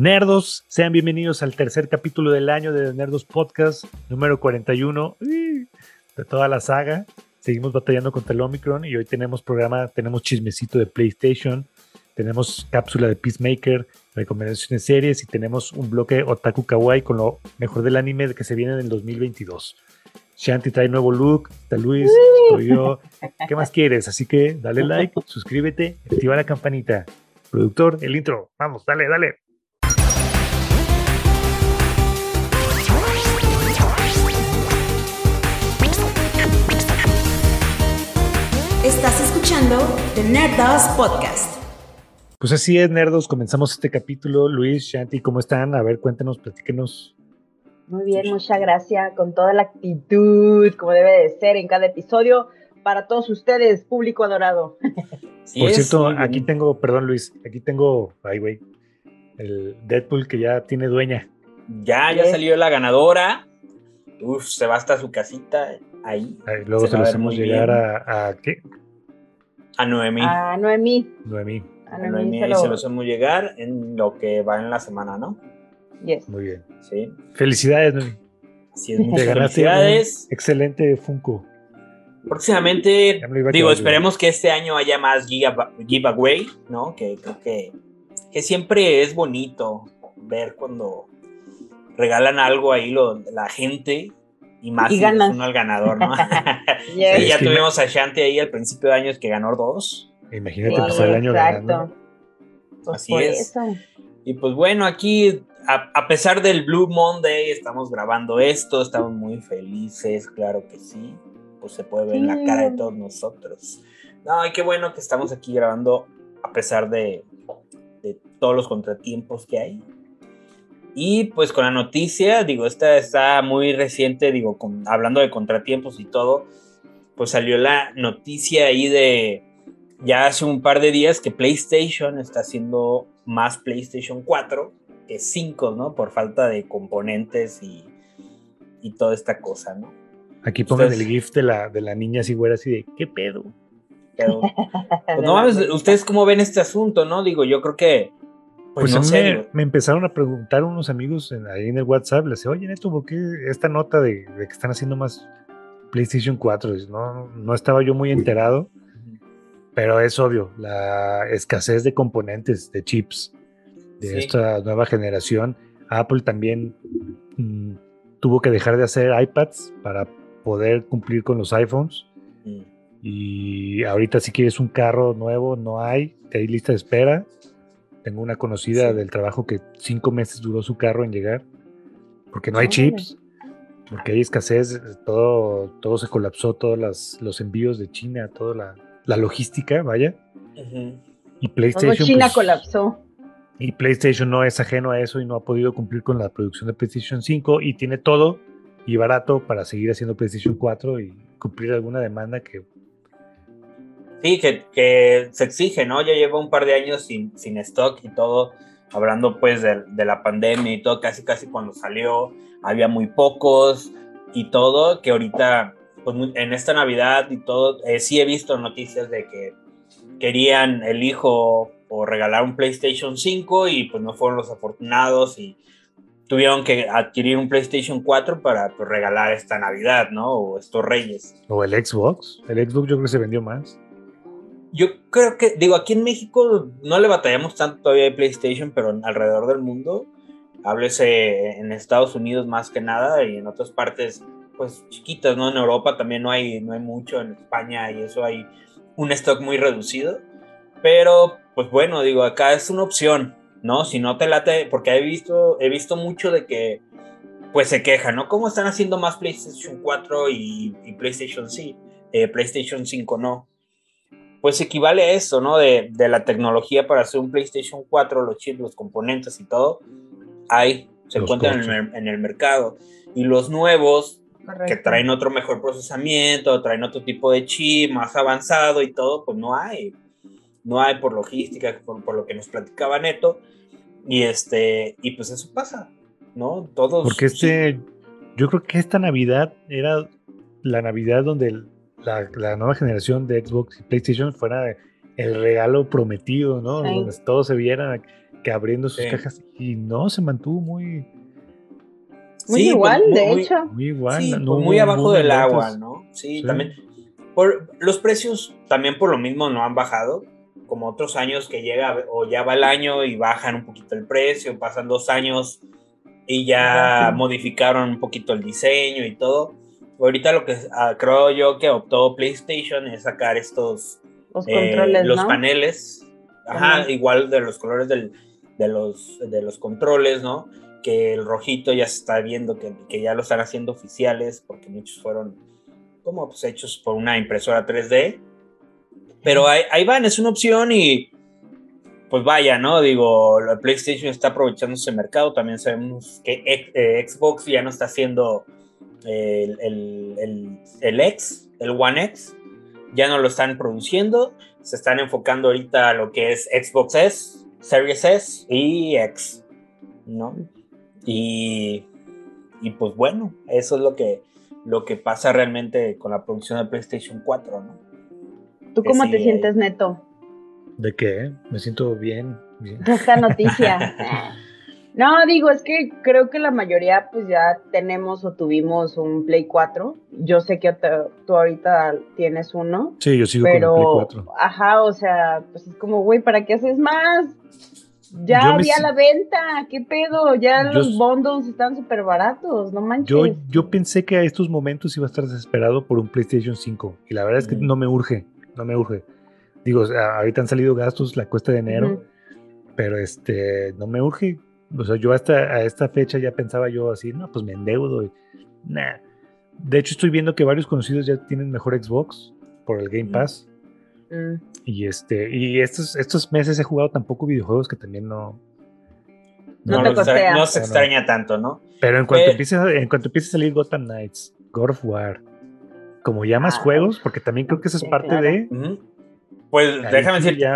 Nerdos, sean bienvenidos al tercer capítulo del año de Nerdos Podcast, número 41 de toda la saga. Seguimos batallando contra el Omicron y hoy tenemos programa, tenemos chismecito de PlayStation, tenemos cápsula de Peacemaker, recomendaciones series y tenemos un bloque Otaku Kawaii con lo mejor del anime que se viene en el 2022. Shanti trae nuevo look, está Luis, estoy yo. ¿Qué más quieres? Así que dale like, suscríbete, activa la campanita. Productor, el intro. Vamos, dale, dale. Escuchando The Nerdos Podcast. Pues así es, nerdos. Comenzamos este capítulo. Luis, Shanti, ¿cómo están? A ver, cuéntenos, platíquenos. Muy bien, muchas gracias. Con toda la actitud, como debe de ser en cada episodio, para todos ustedes, público adorado. Por cierto, aquí tengo, perdón Luis, aquí tengo, ay güey, el Deadpool que ya tiene dueña. Ya, ya salió la ganadora. Uf, se va hasta su casita ahí. luego se, lo hacemos llegar a, a, ¿qué? A Noemí. A Noemí. Noemí. A Noemí, se, lo... se lo hacemos llegar en lo que va en la semana, ¿no? Yes. Muy bien. Sí. Felicidades, Noemí. Así es, muchas felicidades. Excelente Funko. Próximamente, digo, esperemos que este año haya más giveaway, ¿no? Que creo que, que siempre es bonito ver cuando regalan algo ahí lo, la gente y más y uno al ganador, ¿no? yes. sí, ya tuvimos a Shanti ahí al principio de años que ganó dos. Imagínate sí, pasar el año exacto. ganando. Pues Así es. Eso. Y pues bueno, aquí, a, a, pesar del Blue Monday, estamos grabando esto, estamos muy felices, claro que sí. Pues se puede ver en la cara de todos nosotros. No, y qué bueno que estamos aquí grabando a pesar de, de todos los contratiempos que hay. Y pues con la noticia, digo, esta está muy reciente, digo, con, hablando de contratiempos y todo, pues salió la noticia ahí de ya hace un par de días que PlayStation está haciendo más PlayStation 4 que 5, ¿no? Por falta de componentes y, y toda esta cosa, ¿no? Aquí pongan Ustedes, el GIF de la, de la niña así, güera, así de, ¿qué pedo? Pero, pues no mames, ¿ustedes cómo ven este asunto, no? Digo, yo creo que pues, pues no me, me, empezaron a preguntar unos amigos en, ahí en el WhatsApp, les decía, oye, Neto, ¿por qué esta nota de, de, que están haciendo más PlayStation 4? No, no estaba yo muy enterado, pero es obvio, la escasez de componentes, de chips de sí. esta nueva generación. Apple también mmm, tuvo que dejar de hacer iPads para poder cumplir con los iPhones. Mm. Y ahorita si quieres un carro nuevo, no hay, hay lista de espera. Tengo una conocida sí. del trabajo que cinco meses duró su carro en llegar, porque no hay chips, porque hay escasez, todo, todo se colapsó, todos las, los envíos de China, toda la, la logística, vaya. Uh -huh. Y PlayStation. Como China pues, colapsó. Y PlayStation no es ajeno a eso y no ha podido cumplir con la producción de PlayStation 5 y tiene todo y barato para seguir haciendo PlayStation 4 y cumplir alguna demanda que Sí, que, que, se exige, ¿no? Ya lleva un par de años sin, sin stock y todo, hablando pues de, de, la pandemia y todo, casi casi cuando salió había muy pocos y todo, que ahorita, pues en esta Navidad y todo, eh, sí he visto noticias de que querían el hijo o regalar un PlayStation 5 y pues no fueron los afortunados y tuvieron que adquirir un PlayStation 4 para pues, regalar esta Navidad, ¿no? O estos reyes. O el Xbox. El Xbox yo creo que se vendió más. Yo creo que, digo, aquí en México no le batallamos tanto todavía de PlayStation, pero alrededor del mundo, háblese en Estados Unidos más que nada y en otras partes, pues chiquitas, ¿no? En Europa también no hay, no hay mucho, en España y eso hay un stock muy reducido. Pero, pues bueno, digo, acá es una opción, ¿no? Si no te late, porque he visto, he visto mucho de que, pues se quejan, ¿no? ¿Cómo están haciendo más PlayStation 4 y, y PlayStation sí? Eh, PlayStation 5 no pues equivale a eso, ¿no? De, de, la tecnología para hacer un PlayStation 4, los chips, los componentes y todo, hay, se los encuentran en el, en el, mercado. Y los nuevos, Correcto. que traen otro mejor procesamiento, traen otro tipo de chip más avanzado y todo, pues no hay. No hay por logística, por, por lo que nos platicaba Neto. Y, este, y pues eso pasa, ¿no? Todos. Porque este, yo creo que esta Navidad era la Navidad donde el, la, la, nueva generación de Xbox y PlayStation fuera el regalo prometido, ¿no? Sí. Donde todos se vieran que abriendo sus cajas y no, se mantuvo muy... Muy igual, de hecho. Muy igual. Sí, muy abajo del agua, ¿no? Sí, también. Por, los precios también por lo mismo no han bajado, como otros años que llega o ya va el año y bajan un poquito el precio, pasan dos años y ya modificaron un poquito el diseño y todo. Ahorita lo que ah, creo yo que optó PlayStation es sacar estos los, eh, controles, los paneles, ajá, igual de los colores del, de, los, de los controles, ¿no? Que el rojito ya se está viendo que, que ya lo están haciendo oficiales porque muchos fueron como pues, hechos por una impresora 3D. Pero ahí, ahí van, es una opción y pues vaya, ¿no? Digo, la PlayStation está aprovechando ese mercado. También sabemos que eh, Xbox ya no está haciendo el, el, el, X, el One X. Ya no lo están produciendo. Se están enfocando ahorita a lo que es Xbox S, Series S y X, ¿no? Y, y pues bueno, eso es lo que, lo que pasa realmente con la producción de PlayStation 4, ¿no? ¿Tú cómo te sientes, Neto? ¿De qué? Me siento bien. bien. Esta noticia. no, digo, es que creo que la mayoría pues ya tenemos o tuvimos un Play 4. Yo sé que tú ahorita tienes uno. Sí, yo sigo con el Play 4. Ajá, o sea, pues es como, güey, ¿para qué haces más? Ya había la venta, ¿qué pedo? Ya los bundles están súper baratos, no manches. Yo, yo pensé que a estos momentos iba a estar desesperado por un PlayStation 5 y la verdad es que no me urge, no me urge. Digo, ahorita han salido gastos la cuesta de enero, pero este, no me urge. O sea, yo hasta a esta fecha ya pensaba yo así, no, pues me endeudo. Y, nah. De hecho, estoy viendo que varios conocidos ya tienen mejor Xbox por el Game Pass. Mm. Y este, y estos, estos meses he jugado tampoco videojuegos que también no. No, no, se extraña tanto, ¿no? Pero en cuanto, eh, empiece, en cuanto empiece a salir Gotham Knights, God of War, como ya más ah, juegos, porque también creo que eso es parte de. Pues déjame decir,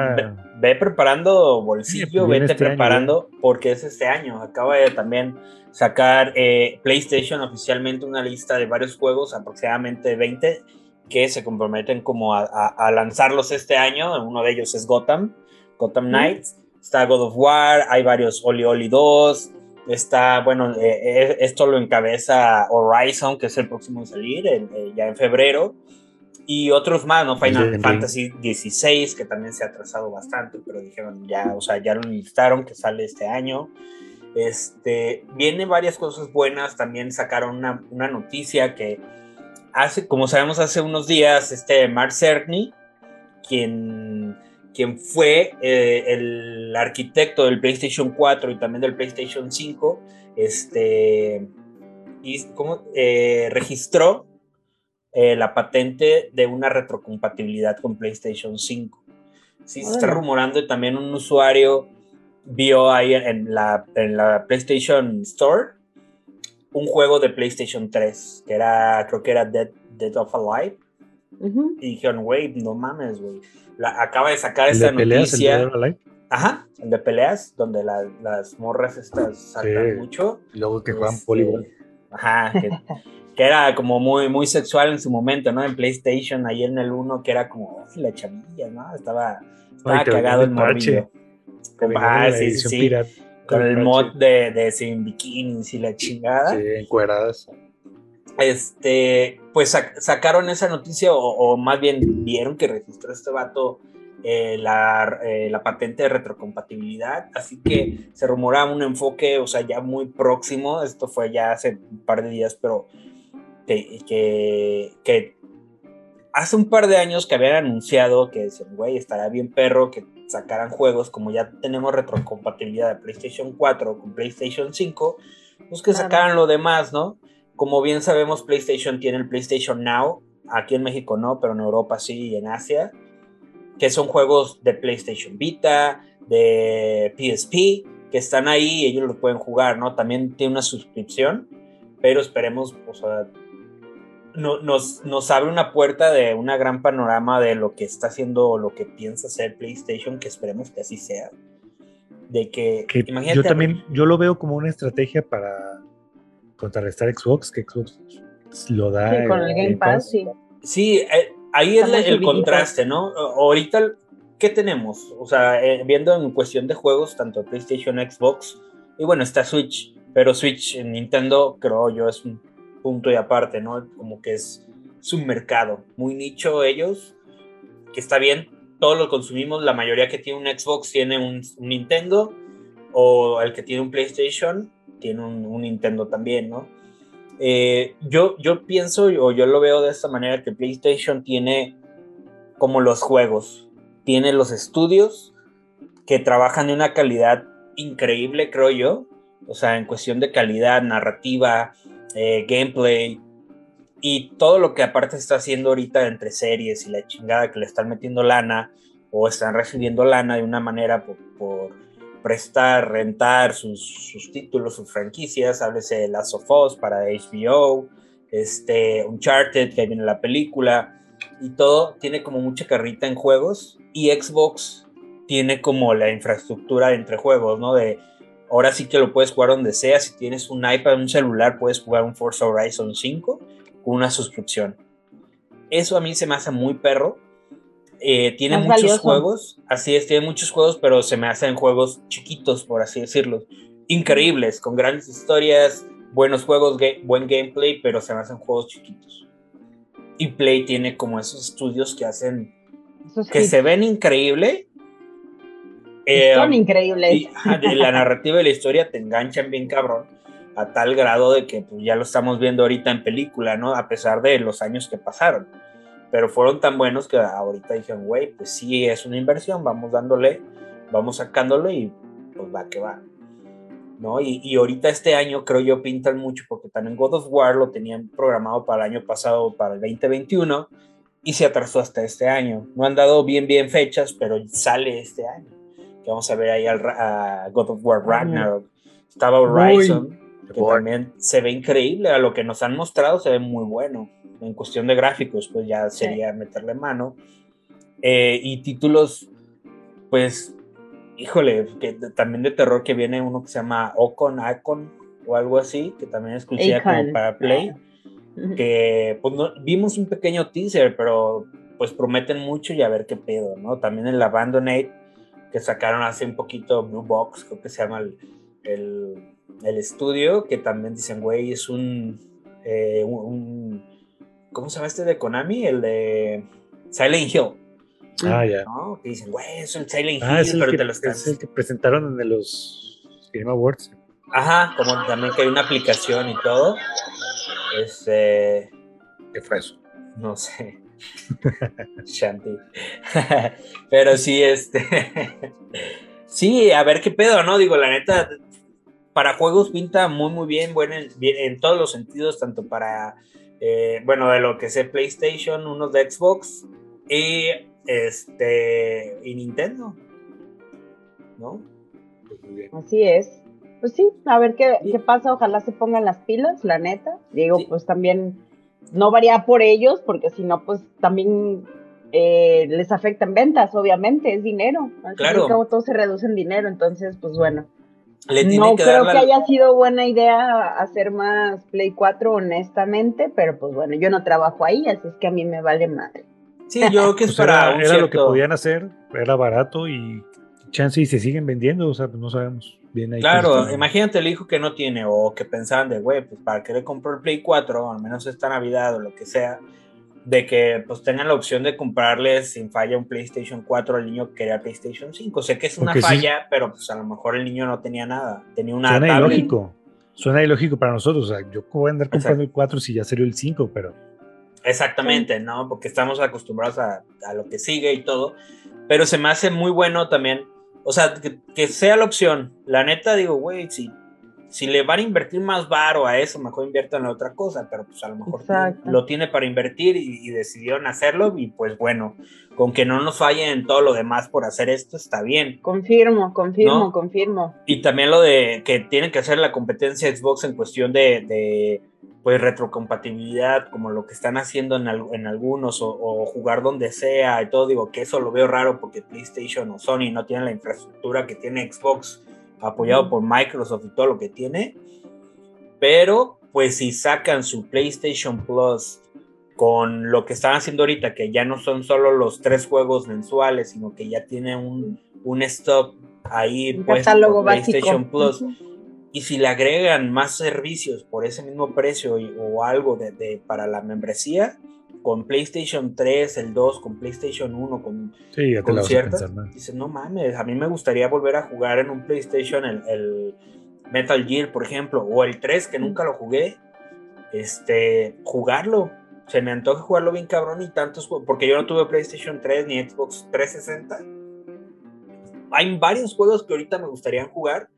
ve, preparando bolsillo, vete este preparando, porque es este año. Acaba de también sacar eh, PlayStation oficialmente una lista de varios juegos, aproximadamente 20 que se comprometen como a, lanzarlos este año. Uno de ellos es Gotham, Gotham Knights. Está God of War, hay varios Oli Oli 2. Está, bueno, eh, eh, esto lo encabeza Horizon, que es el próximo a salir, eh, ya en febrero. Y otros más, ¿no? Final Fantasy 16, que también se ha atrasado bastante, pero dijeron ya, o sea, ya lo listaron, que sale este año. Este, vienen varias cosas buenas, también sacaron una, una noticia que hace, como sabemos, hace unos días, este Mark Cerny, quien, quien fue eh, el arquitecto del PlayStation 4 y también del PlayStation 5, este, y, ¿cómo? Eh, registró eh, la patente de una retrocompatibilidad con PlayStation 5. Sí, se está rumorando y también un usuario vio ahí en la, en la PlayStation Store un juego de PlayStation 3, que era, creo que era Dead, Dead of Alive. Y dijeron, güey, no mames, güey. Acaba de sacar esta noticia. el Ajá, el de peleas, donde las morras estas saltan mucho. Y luego que juegan este, Ajá, que, era como muy, muy sexual en su momento, ¿no? En PlayStation, ahí en el 1, que era como la chamilla, ¿no? Estaba, estaba cagado el morrillo. Ah, sí, sí con el mod de, de sin bikinis y la chingada. Sí, encueradas. Este, pues sacaron esa noticia, o, más bien vieron que registró este vato eh, la, eh, la, patente de retrocompatibilidad, así que se rumoraba un enfoque, o sea, ya muy próximo, esto fue ya hace un par de días, pero que, que, que hace un par de años que habían anunciado que, güey, estará bien perro que sacaran juegos, como ya tenemos retrocompatibilidad de PlayStation 4 con PlayStation 5, pues que sacaran lo demás, ¿no? Como bien sabemos, PlayStation tiene el PlayStation Now, aquí en México no, pero en Europa sí y en Asia, que son juegos de PlayStation Vita, de PSP, que están ahí y ellos lo pueden jugar, ¿no? También tiene una suscripción, pero esperemos, o sea, nos, nos abre una puerta de una gran panorama de lo que está haciendo, lo que piensa hacer PlayStation, que esperemos que así sea. De que, yo también, yo lo veo como una estrategia para contrarrestar Xbox, que Xbox lo da. Sí, con el Game Pass, sí. Sí, eh, ahí es el, contraste, ¿no? Ahorita, ¿qué tenemos? O sea, eh, viendo en cuestión de juegos, tanto PlayStation, Xbox, y bueno, está Switch, pero Switch en Nintendo, creo yo, es un punto y aparte, ¿no? Como que es, su un mercado, muy nicho ellos, que está bien, todos lo consumimos, la mayoría que tiene un Xbox tiene un, Nintendo, o el que tiene un PlayStation tiene un, Nintendo también, ¿no? Eh, yo, yo pienso, o yo lo veo de esta manera, que PlayStation tiene como los juegos, tiene los estudios que trabajan de una calidad increíble, creo yo, o sea, en cuestión de calidad, narrativa, eh, gameplay, y todo lo que aparte está haciendo ahorita entre series y la chingada que le están metiendo lana o están recibiendo lana de una manera por, prestar, rentar sus, sus, títulos, sus franquicias, háblese Last of Us para HBO, este, Uncharted, que viene la película, y todo tiene como mucha carrita en juegos, y Xbox tiene como la infraestructura entre juegos, ¿no? De ahora sí que lo puedes jugar donde sea, si tienes un iPad, un celular, puedes jugar un Forza Horizon 5 una suscripción. Eso a mí se me hace muy perro. Eh, tiene muchos juegos, así es, tiene muchos juegos, pero se me hacen juegos chiquitos, por así decirlo. Increíbles, con grandes historias, buenos juegos, buen gameplay, pero se me hacen juegos chiquitos. Y Play tiene como esos estudios que hacen, que se ven increíble. Son eh, increíbles. Y, la narrativa y la historia te enganchan bien cabrón a tal grado de que pues, ya lo estamos viendo ahorita en película, ¿no? A pesar de los años que pasaron. Pero fueron tan buenos que ahorita dijeron, güey, pues sí, es una inversión, vamos dándole, vamos sacándole y pues va que va. ¿No? Y, y ahorita este año creo yo pintan mucho porque también God of War lo tenían programado para el año pasado, para el 2021, y se atrasó hasta este año. No han dado bien, bien fechas, pero sale este año. Que vamos a ver ahí al, a God of War Ragnarok. Estaba Horizon que también se ve increíble, a lo que nos han mostrado se ve muy bueno. En cuestión de gráficos, pues ya sería meterle mano. Eh, y títulos, pues, híjole, que también de terror que viene uno que se llama Ocon, Acon o algo así, que también es como para Play. Que pues vimos un pequeño teaser, pero pues prometen mucho y a ver qué pedo, ¿no? También el Abandonate que sacaron hace un poquito Blue Box, creo que se llama el el estudio, que también dicen, güey, es eh, un, un, ¿Cómo se llama este de Konami? El de Silent Hill. Ah, ya. ¿no? Que dicen, güey, es un Silent ah, Hill, pero te lo están. Es el que presentaron en los Game Awards. Ajá, como también que hay una aplicación y todo. Este. ¿Qué fue eso? No sé. Shanti. pero sí, este. sí, a ver qué pedo, ¿no? Digo, la neta, para juegos pinta muy, muy bien, bueno, en, en todos los sentidos, tanto para, eh, bueno, de lo que sé PlayStation, unos de Xbox y, este, y Nintendo, ¿no? Así es. Pues sí, a ver qué, qué, pasa, ojalá se pongan las pilas, la neta. Digo, pues también no varía por ellos, porque si no, pues también eh, les afectan ventas, obviamente, es dinero. claro. todo se reduce en dinero, entonces, pues bueno no creo que haya sido buena idea hacer más Play 4, honestamente, pero pues bueno, yo no trabajo ahí, así es que a mí me vale madre. Sí, yo creo que es para. Era, lo que podían hacer, era barato y chance y se siguen vendiendo, o sea, pues no sabemos bien ahí. Claro, imagínate el hijo que no tiene o que pensaban de, güey, pues para querer comprar el Play 4, al menos esta Navidad o lo que sea de que pues tengan la opción de comprarles sin falla un PlayStation 4 al niño que quería PlayStation 5. Sé que es una falla, pero pues a lo mejor el niño no tenía nada, tenía una Suena ilógico. Suena ilógico para nosotros, o sea, yo voy a andar comprando el 4 si ya sería el 5, pero Exactamente, ¿no? Porque estamos acostumbrados a, a, lo que sigue y todo, pero se me hace muy bueno también, o sea, que, que sea la opción. La neta digo, güey, si si le van a invertir más varo a eso, mejor inviertan en otra cosa, pero pues a lo mejor lo tiene para invertir y, decidieron hacerlo y pues bueno, con que no nos fallen en todo lo demás por hacer esto está bien. Confirmo, confirmo, confirmo. Y también lo de que tienen que hacer la competencia Xbox en cuestión de, pues retrocompatibilidad, como lo que están haciendo en, en algunos, o, o, jugar donde sea y todo, digo que eso lo veo raro porque PlayStation o Sony no tienen la infraestructura que tiene Xbox apoyado por Microsoft y todo lo que tiene. Pero, pues si sacan su PlayStation Plus con lo que están haciendo ahorita, que ya no son solo los tres juegos mensuales, sino que ya tiene un, un stock ahí puesto por PlayStation Plus. Y si le agregan más servicios por ese mismo precio o algo de, para la membresía, con PlayStation 3, el 2, con PlayStation 1, con, sí, ya te dices, no mames, a mí me gustaría volver a jugar en un PlayStation el, el, Metal Gear, por ejemplo, o el 3, que nunca lo jugué, este, jugarlo, se me antoja jugarlo bien cabrón y tantos porque yo no tuve PlayStation 3 ni Xbox 360. Hay varios juegos que ahorita me gustaría jugar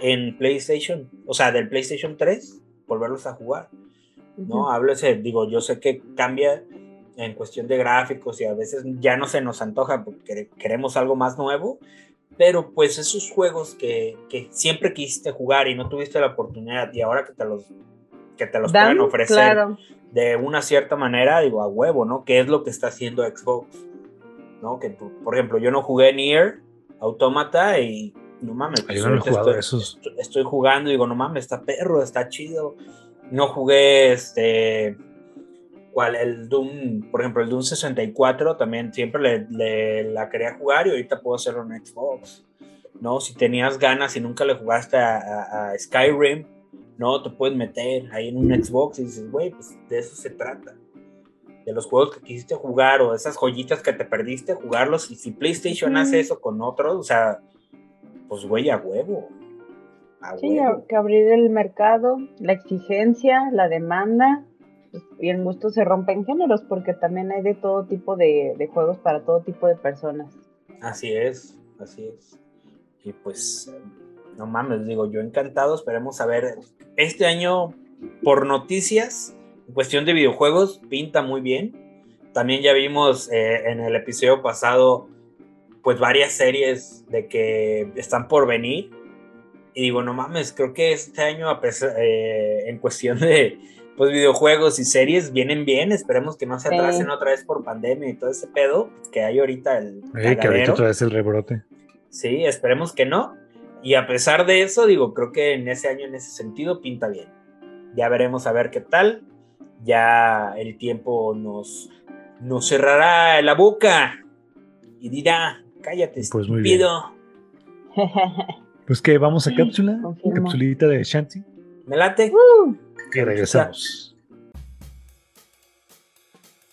en PlayStation, o sea, del PlayStation 3, volverlos a jugar. ¿No? Hablo ese, digo, yo sé que cambia en cuestión de gráficos y a veces ya no se nos antoja porque queremos algo más nuevo, pero pues esos juegos que, que siempre quisiste jugar y no tuviste la oportunidad y ahora que te los que te los pueden ofrecer de una cierta manera, digo, a huevo, ¿no? ¿Qué es lo que está haciendo Xbox? ¿No? Que, por ejemplo, yo no jugué Nier Automata y no mames, pues, estoy, estoy, jugando y digo, no mames, está perro, está chido. No jugué este. ¿Cuál? El Doom, por ejemplo, el Doom 64 también siempre le, la quería jugar y ahorita puedo hacerlo en Xbox. ¿No? Si tenías ganas y nunca le jugaste a Skyrim, no te puedes meter ahí en un Xbox y dices, güey, pues de eso se trata. De los juegos que quisiste jugar o esas joyitas que te perdiste, jugarlos. Y si PlayStation hace eso con otros, o sea, pues güey, a huevo. Sí, que abrir el mercado, la exigencia, la demanda. Pues, y el gusto se rompe en géneros porque también hay de todo tipo de, de juegos para todo tipo de personas. Así es, así es. Y pues no mames, digo, yo encantado, esperemos a ver. Este año, por noticias, en cuestión de videojuegos, pinta muy bien. También ya vimos eh, en el episodio pasado, pues varias series de que están por venir. Y digo, no mames, creo que este año, eh, en cuestión de pues, videojuegos y series, vienen bien. Esperemos que no se atrasen otra vez por pandemia y todo ese pedo que hay ahorita. El que ahorita otra vez el rebrote. Sí, esperemos que no. Y a pesar de eso, digo, creo que en ese año, en ese sentido, pinta bien. Ya veremos a ver qué tal. Ya el tiempo nos, nos cerrará la boca y dirá, cállate, pues estúpido. Pues que vamos a cápsula, capsulita de Shanti. Me late. que regresamos.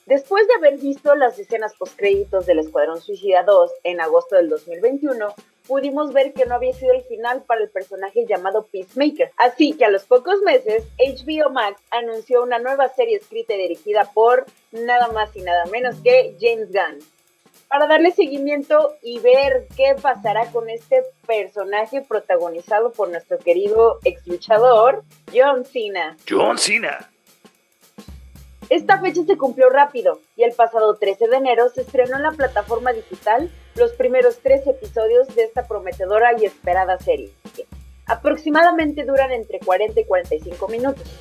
Después de haber visto las escenas postcréditos del Escuadrón Suicida 2 en agosto del 2021, pudimos ver que no había sido el final para el personaje llamado Peacemaker. Así que a los pocos meses, HBO Max anunció una nueva serie escrita y dirigida por nada más y nada menos que James Gunn. Para darle seguimiento y ver qué pasará con este personaje protagonizado por nuestro querido ex luchador, John Cena. John Cena. Esta fecha se cumplió rápido y el pasado 13 de enero se estrenó en la plataforma digital los primeros tres episodios de esta prometedora y esperada serie. Aproximadamente duran entre 40 y 45 minutos.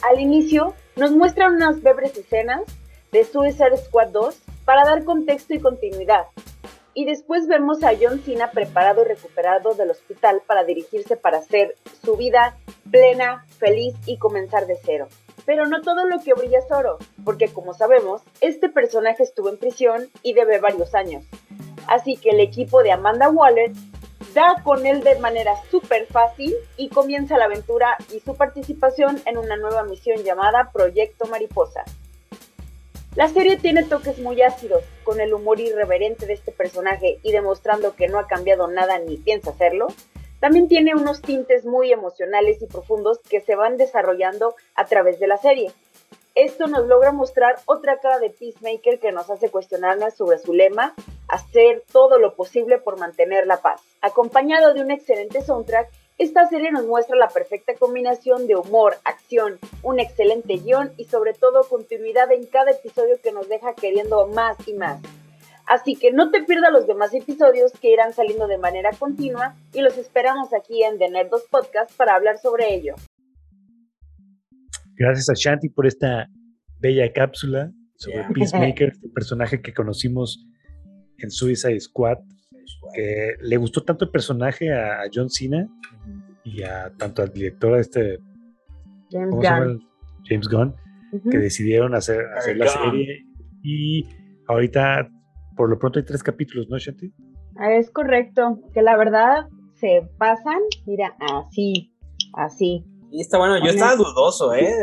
Al inicio nos muestran unas breves escenas de Suicide Squad 2 para dar contexto y continuidad. Y después vemos a John Cena preparado y recuperado del hospital para dirigirse para hacer su vida plena, feliz y comenzar de cero. Pero no todo lo que brilla es oro, porque como sabemos, este personaje estuvo en prisión y debe varios años. Así que el equipo de Amanda Waller da con él de manera súper fácil y comienza la aventura y su participación en una nueva misión llamada Proyecto Mariposa. La serie tiene toques muy ácidos, con el humor irreverente de este personaje y demostrando que no ha cambiado nada ni piensa hacerlo, también tiene unos tintes muy emocionales y profundos que se van desarrollando a través de la serie. Esto nos logra mostrar otra cara de Peacemaker que nos hace cuestionarnos sobre su lema, hacer todo lo posible por mantener la paz. Acompañado de un excelente soundtrack, esta serie nos muestra la perfecta combinación de humor, acción, un excelente guion y sobre todo continuidad en cada episodio que nos deja queriendo más y más. Así que no te pierdas los demás episodios que irán saliendo de manera continua y los esperamos aquí en The Nerdos Podcast para hablar sobre ello. Gracias a Shanti por esta bella cápsula sobre Peacemaker, este personaje que conocimos en Suicide Squad, que le gustó tanto el personaje a, John Cena y a tanto al director este James Gunn. James Gunn, que decidieron hacer, hacer la serie. Y ahorita, por lo pronto, hay tres capítulos, ¿no, Shanti? Es correcto, que la verdad se pasan, mira, así, así. Y está bueno, yo estaba dudoso, ¿eh?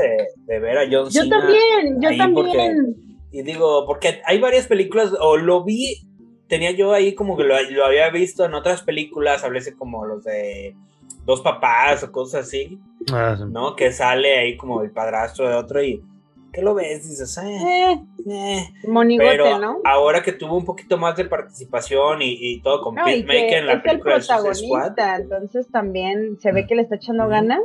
De, ver a John Cena. Yo también, yo también. y digo, porque hay varias películas, o lo vi, tenía yo ahí como que lo, había visto en otras películas, hablese como los de dos papás o cosas así, ah, ¿no? Que sale ahí como el padrastro de otro y ¿qué lo ves? Dices, eh, eh. Pero ¿no? ahora que tuvo un poquito más de participación y, todo con Pete Maker en la película el protagonista, entonces también se ve que le está echando ganas.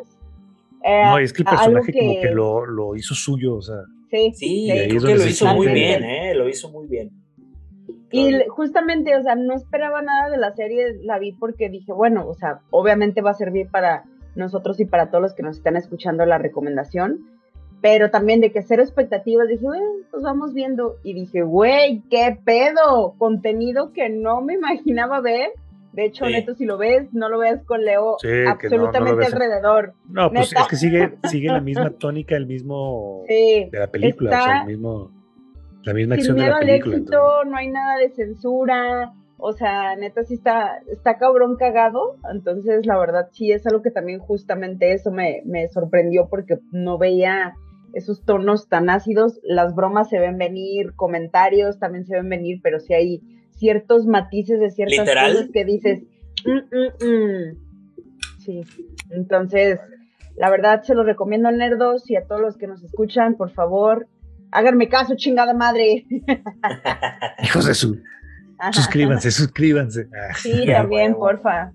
Eh, no, es que el personaje como que lo, lo, hizo suyo, o sea. Sí, sí, creo que lo hizo muy bien, ¿eh? Lo hizo muy bien. Y justamente, o sea, no esperaba nada de la serie, la vi porque dije, bueno, o sea, obviamente va a servir para nosotros y para todos los que nos están escuchando la recomendación, pero también de que cero expectativas, dije, bueno, pues vamos viendo. Y dije, güey, qué pedo, contenido que no me imaginaba ver. De hecho, Neto, si lo ves, no lo ves con Leo absolutamente alrededor. No, pues es que sigue, sigue la misma tónica, el mismo de la película, o sea, el mismo, la misma acción de la película. éxito, no hay nada de censura, o sea, neta sí está, está cabrón cagado, entonces la verdad sí es algo que también justamente eso me, me sorprendió porque no veía esos tonos tan ácidos, las bromas se ven venir, comentarios también se ven venir, pero sí hay ciertos matices de ciertas cosas que dices, mm, mm, mm". sí, entonces, la verdad se lo recomiendo a Nerdos y a todos los que nos escuchan, por favor, háganme caso, chingada madre. Hijos de su... Suscríbanse, suscríbanse. Sí, también, porfa.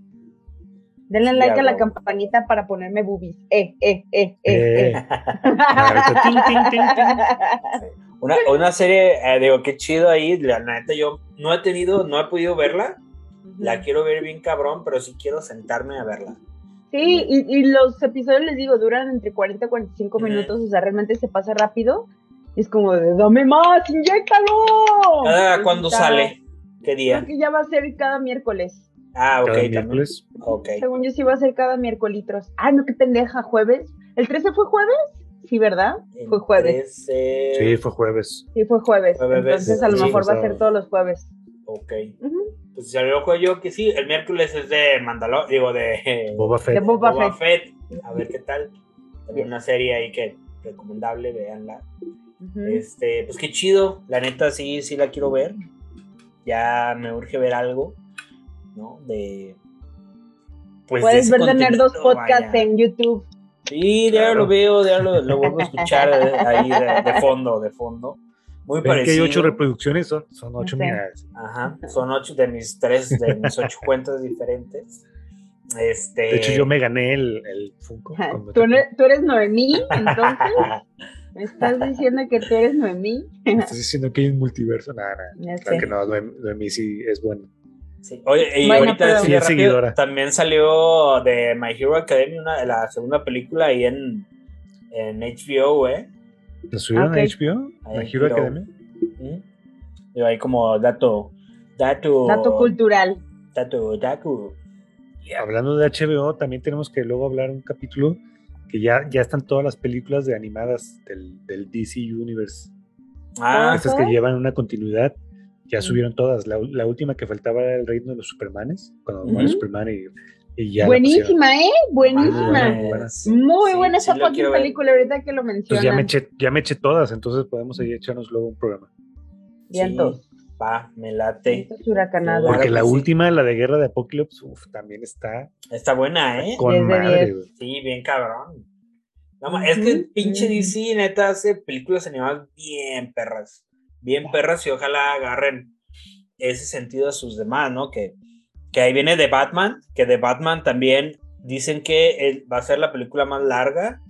Denle like a la campanita para ponerme boobies. Eh, eh, eh, eh. eh. una, una, serie, eh, digo, qué chido ahí. La neta, yo no he tenido, no he podido verla. La quiero ver bien cabrón, pero sí quiero sentarme a verla. Sí, y, y los episodios, les digo, duran entre 40 y 45 minutos, o sea, realmente se pasa rápido. Es como de, dame más, inyectalo. Cada cuando sale, ¿qué día? Creo que ya va a ser cada miércoles. Ah, ok, miércoles. Okay. Según yo sí va a ser cada miércoles. Ah, no, qué pendeja, jueves. ¿El 13 fue jueves? Sí, ¿verdad? fue jueves. Sí, fue jueves. Sí, fue jueves. Entonces a lo mejor va a ser todos los jueves. Ok. Pues ya lo yo que sí, el miércoles es de Mandalor, digo, de Boba Fett. De Boba, Fett. A ver qué tal. También una serie ahí que recomendable, Este, pues qué chido. La neta sí, sí la quiero ver. Ya me urge ver algo. ¿no? De. Pues Puedes ver tener dos podcasts en YouTube. Sí, ya lo veo, ya lo, lo vuelvo a escuchar ahí de, fondo, de fondo. Muy parecido. que hay ocho reproducciones, son, son ocho Ajá, son ocho de mis tres, de mis ocho cuentas diferentes. Este... De hecho, yo me gané el, el Funko. ¿Tú, ¿Tú, eres Noemí, entonces. ¿Me estás diciendo que tú eres Noemí? ¿Me estás diciendo que hay un multiverso? Nada, nada. Claro que no, Noemí sí es bueno. Oye, y ahorita también salió de My Hero Academy una, la segunda película ahí en, en HBO, ¿eh? ¿La subieron a HBO? ¿My Hero Academy? ¿Mm? ahí como dato, dato... Dato cultural. Dato, dato. Hablando de HBO, también tenemos que luego hablar un capítulo que ya, ya están todas las películas de animadas del, del DC Universe. Ah, Estas que llevan una continuidad ya subieron todas. La, la, última que faltaba era el reino de los Supermanes, cuando uh Superman y, ya. Buenísima, ¿eh? Buenísima. Muy buena esa película, ahorita que lo mencionas. ya me, eché, ya me eché todas, entonces podemos ahí echarnos luego un programa. Bien, sí, Va, me late. Porque la última, la de Guerra de Apocalypse, uf, también está. Está buena, ¿eh? Con madre, Sí, bien cabrón. No, es que pinche DC neta hace películas animadas bien perras bien perras y ojalá agarren ese sentido a sus demás, ¿no? Que, que ahí viene de Batman, que de Batman también dicen que va a ser la película más larga.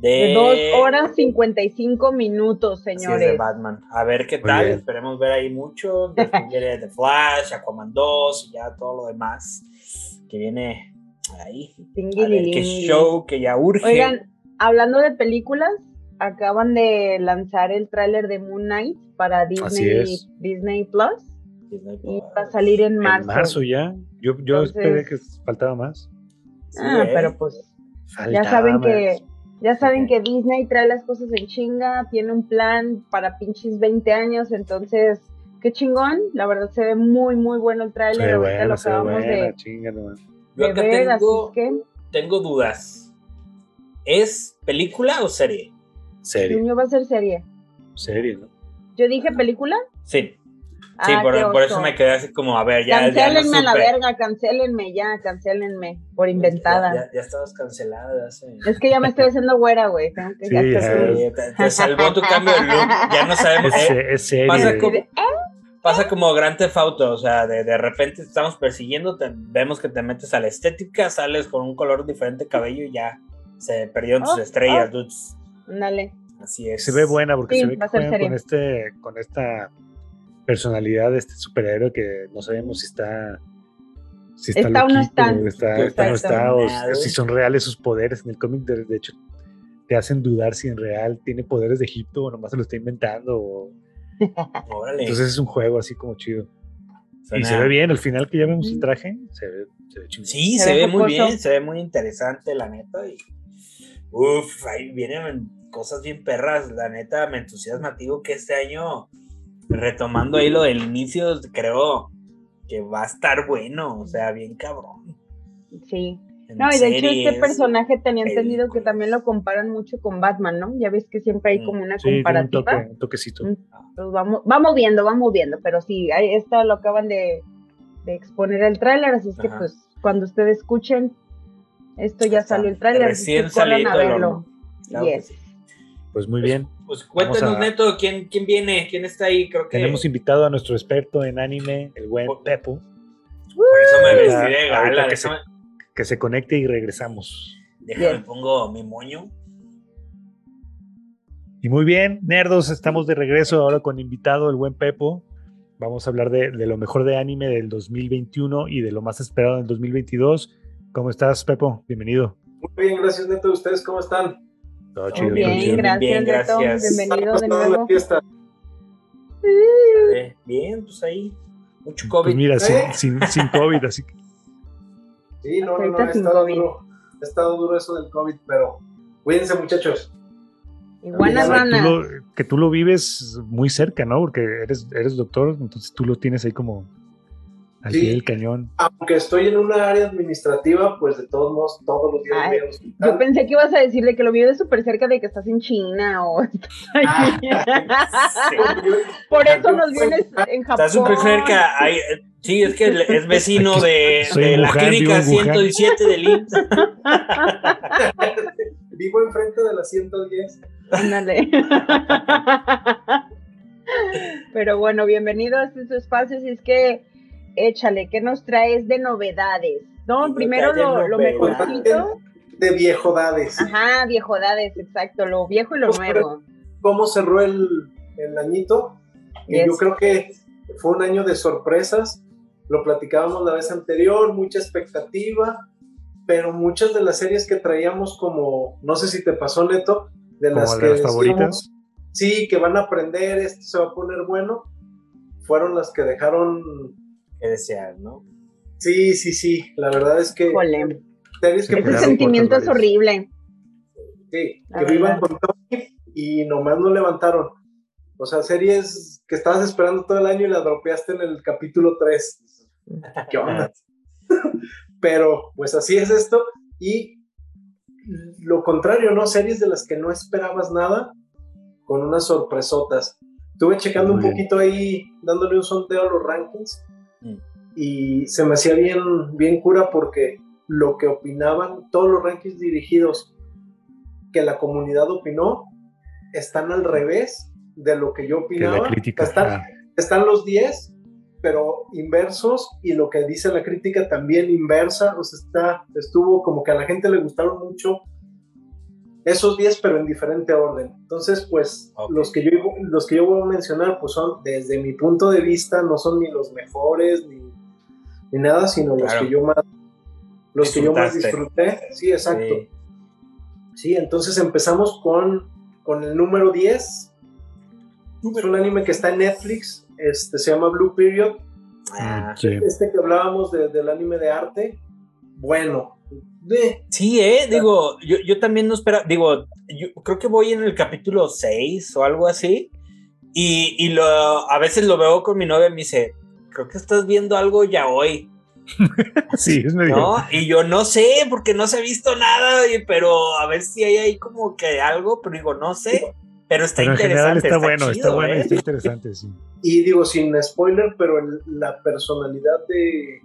De, dos horas 55 minutos, señores. de Batman. A ver qué tal. Esperemos ver ahí mucho. The Flash, Aquaman 2 y ya todo lo demás que viene ahí. A ver qué show que ya urge. Oigan, hablando de películas, acaban de lanzar el tráiler de Moon Knight para Disney, Disney Plus. Y va a salir en marzo. En marzo ya. Yo, yo esperé que faltaba más. ah, pero pues ya saben que Ya saben que Disney trae las cosas en chinga, tiene un plan para pinches 20 años, entonces, qué chingón. La verdad se ve muy, muy bueno el tráiler. Ahorita lo acabamos de, chinga, no. Yo acá ver, tengo, así que tengo dudas. ¿Es película o serie? Serie, Niño va a ser serie. serie, ¿no? Yo dije película. Sí. Sí, Ah, por, por eso me quedé así como, a ver, ya, ya no Cancélenme a la supe. verga, cancélenme ya, cancélenme por inventada. Ya, ya- ya estabas cancelada hace... Es que ya me estoy haciendo güera, güey. Sí, ya te, te salvó tu cambio de look. Ya no sabemos. Es, eh, es pasa como, pasa como Grand Theft Auto, o sea, de, de repente te estamos persiguiendo, te- vemos que te metes a la estética, sales con un color diferente de cabello y ya se perdieron tus Oh, estrellas, dudes. Ándale. Así es. Se ve buena porque Sí, se ve que con, este, con esta personalidad de este superhéroe que no sabemos si está. Si está, Está o no está. está, está o no está, o si son reales sus poderes. En el cómic, de, de hecho, te hacen dudar si en real tiene poderes de Egipto o nomás se lo está inventando. o- Órale. Entonces es un juego así como chido. Y Suena- se ve bien, al final que ya vemos el traje, se ve, se ve chingón. Sí, Se se, ve ve muy bien, se ve muy interesante, la neta. Y, uf, ahí vienen cosas bien perras, la neta, me entusiasma. Digo que este año, retomando ahí lo del inicio, creo que va a estar bueno, o sea, bien cabrón. Sí. En No, y de hecho este personaje tenía entendido que también lo comparan mucho con Batman, ¿no? Ya ves que siempre hay Mm. como una Sí, tiene un, comparativa. toque, un toquecito. Mm. Pues vamos, vamos viendo, vamos viendo, pero sí, ahí esto lo acaban de, de exponer el tráiler, así es que Ajá. pues cuando ustedes escuchen, esto ya salió el tráiler, recién horno. Claro que Yes. sí. Pues muy bien. Pues cuéntanos, a- Neto, ¿quién, ¿quién viene? ¿Quién está ahí? Creo que Tenemos invitado a nuestro experto en anime, el buen Por- Pepo, por eso me vestí de ahorita gala. que se- que se conecte y regresamos. déjame Bien. pongo mi moño. Y muy bien, nerdos, estamos de regreso ahora con invitado el buen Pepo. Vamos a hablar de, de lo mejor de anime del 2021 y de lo más esperado del 2022. ¿Cómo estás, Pepo? Bienvenido. Muy bien, gracias Neto. ¿Ustedes cómo están? Todo chido, Bien, gracias, Bien, gracias. Bienvenido de ¿Cómo está la nuevo. Eh, Bien, pues ahí. Mucho COVID. Pues mira, sin, ¿Eh? sin, sin COVID, así que Sí, no, no, no, ha estado COVID. duro. Ha estado duro eso del COVID, pero cuídense tú, ranas. lo, que tú lo vives muy cerca, ¿no? Porque eres, eres doctor, entonces tú lo tienes ahí como al Sí. pie del cañón. Aunque estoy en una área administrativa, pues de todos modos, todos los días Ay, voy al Yo hospital. pensé que ibas a decirle que lo vives súper cerca de que estás en China o estás allí. Por eso nos vienes en Japón. Está súper cerca. Ay, sí, es que es vecino de, la Wuhan, clínica vivo en Wuhan. 117 del IMSS. Vivo enfrente de la 110. Ándale. Pero bueno, bienvenido a este su espacio. Si es que échale, ¿qué nos traes de novedades? No, primero lo, lo mejorcito. De viegodades. Ajá, viegodades, exacto, lo viejo y lo Pues, nuevo. ¿Cómo cerró el, el añito? Yes. Yo creo que fue un año de sorpresas. Lo platicábamos la vez anterior, mucha expectativa, pero muchas de las series que traíamos como, no sé si te pasó, Neto, de Como las de que las decíamos, favoritas. sí, que van a aprender, esto se va a poner bueno, fueron las que dejaron, Que desear, ¿no? sí, sí, sí, la verdad es que series Se que, ese sentimiento es horrible. sí, La que verdad. vivan con Tony y nomás no levantaron. O sea, series que estabas esperando todo el año y la dropeaste en el capítulo 3. ¿Qué onda? Pero pues así es esto. Y lo contrario, ¿no? Series de las que no esperabas nada, con unas sorpresotas. Estuve checando Muy un bien. poquito ahí, dándole un sondeo a los rankings. Mm. Y se me hacía bien, bien cura porque lo que opinaban, todos los rankings dirigidos que la comunidad opinó, están al revés de lo que yo opinaba. la crítica. Están, ah, están los 10, pero inversos, y lo que dice la crítica también inversa, o sea, está, estuvo como que a la gente le gustaron mucho esos 10, pero en diferente orden. Entonces, pues, los, que yo, los que yo voy a mencionar, pues son, desde mi punto de vista, no son ni los mejores, ni, ni nada, sino los que yo más, los que yo más disfruté. Sí, exacto. Sí. Sí, entonces empezamos con, con el número 10. Es un anime que está en Netflix, este, se llama Blue Period. Ah, sí. Este que hablábamos de- del anime de arte, bueno, Sí, eh, digo, yo, yo también no espero, digo, yo creo que voy en el capítulo 6 o algo así, y, y lo, a veces lo veo con mi novia y me dice, creo que estás viendo algo ya hoy. sí, es medio. ¿No? Y yo no sé, porque no se ha visto nada, pero a ver si hay ahí como que algo, pero digo, no sé. Pero está Pero en interesante. general está, está bueno, está chido, bueno, ¿eh? está interesante, sí. Y digo, sin spoiler, pero el- la personalidad de,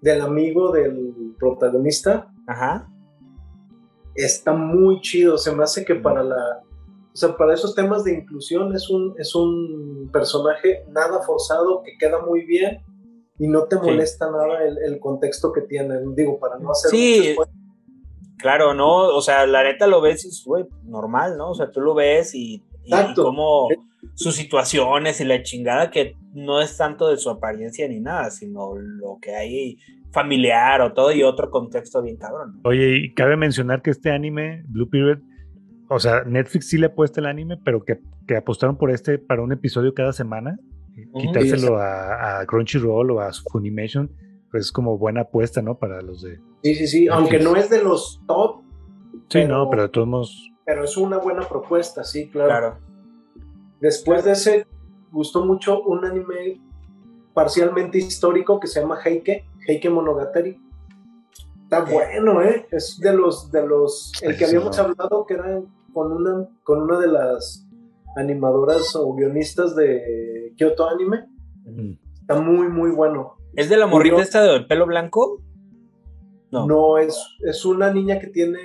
del amigo del protagonista Ajá. está muy chido. Se me hace que para la. O sea, para esos temas de inclusión es un, es un personaje nada forzado que queda muy bien y no te Sí. molesta nada el, el contexto que tiene. Digo, para no hacer. Sí. Claro, ¿no? O sea, la neta lo ves y es, güey, normal, ¿no? O sea, tú lo ves y, Exacto. y como sus situaciones y la chingada que no es tanto de su apariencia ni nada, sino lo que hay familiar o todo y otro contexto bien cabrón. ¿no? Oye, y cabe mencionar que este anime, Blue Period, o sea, Netflix sí le ha puesto el anime, pero que, que apostaron por este para un episodio cada semana. Ujú. Quitárselo a, a Crunchyroll o a Funimation, pues es como buena apuesta, ¿no? Para los de. Sí, sí, sí. Aunque no es de los top, Sí, Pero- no, pero de todos modos. Pero es una buena propuesta, sí, claro. Claro. Después de ese, gustó mucho un anime parcialmente histórico que se llama Heike, Heike Monogatari. Está bueno, ¿eh? Es de los, de los, el que habíamos hablado que era con una, con una de las animadoras o guionistas de Kyoto Anime. Está muy, muy bueno. ¿Es de la morrita Yo- esta del pelo blanco? No. No, es, es una niña que tiene...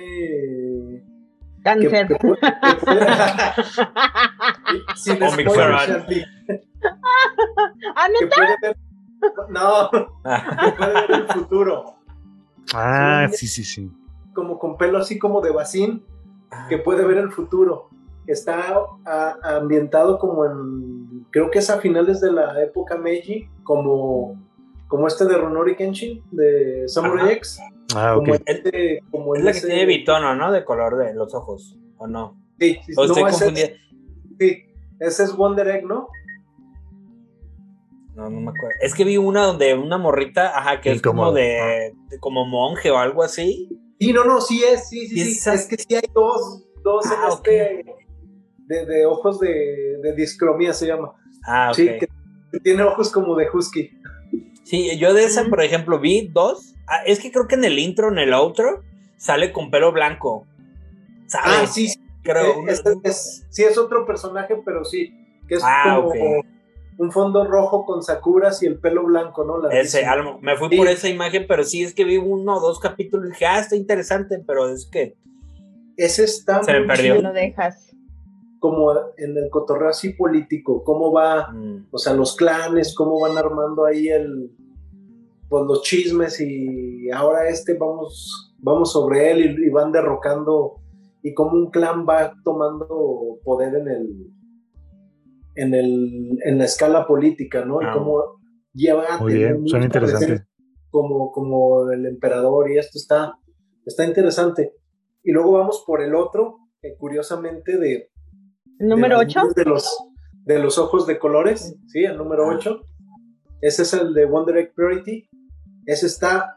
Cáncer. que Sin ah, no, Ah, que puede ver el futuro, Ah, Sí. sí, sí, como con pelo así como de vacín, que puede ver el futuro. Está a- ambientado como en, creo que es a finales de la época Meiji, como, como este de Ronori Kenshin, de Samurai Ajá. X, Ah, ok. como, este, como es la que ese- tiene bitono, ¿no? De color de los ojos, ¿o no? Sí, sí, O no, estoy confundida. sí, ese es Wonder Egg, ¿no? No, no me acuerdo. Es que vi una donde una morrita, ajá, que es como de, de como monje o algo así. Sí, no, no, sí es, sí, sí, ¿Y sí. esa? Es que sí hay dos, dos Ah, en este, de, de ojos de, de discromía se llama. Ah, ok. Sí, que tiene ojos como de husky. Sí, yo de esa, por ejemplo, vi dos. Ah, es que creo que en el intro, en el outro, sale con pelo blanco. ¿Sabes? Ah, sí, sí, Creo. eh, es, es- sí es otro personaje, pero sí, que es Ah, como un fondo rojo con sakuras y el pelo blanco, ¿no? Ese, Larguísimo. a lo- me fui Sí. por esa imagen, pero sí es que vi uno o dos capítulos y dije, ah, está interesante, pero es que. Ese está Se me muy perdió. Lo dejas. como en el cotorreo así político, cómo va, mm, o sea, los clanes, cómo van armando ahí el, pues los chismes y ahora este vamos, vamos sobre él y, y van derrocando y cómo un clan va tomando poder en el, en el, en la escala política, ¿no? Y Ah. cómo lleva a Muy tener bien, suena interesante. como, como el emperador y esto está, está interesante. Y luego vamos por el otro, que curiosamente de, Número de las 8. niñas De los, de los ojos de colores, sí, el número Ah. 8. Ese es el de Wonder Egg Priority. Ese está,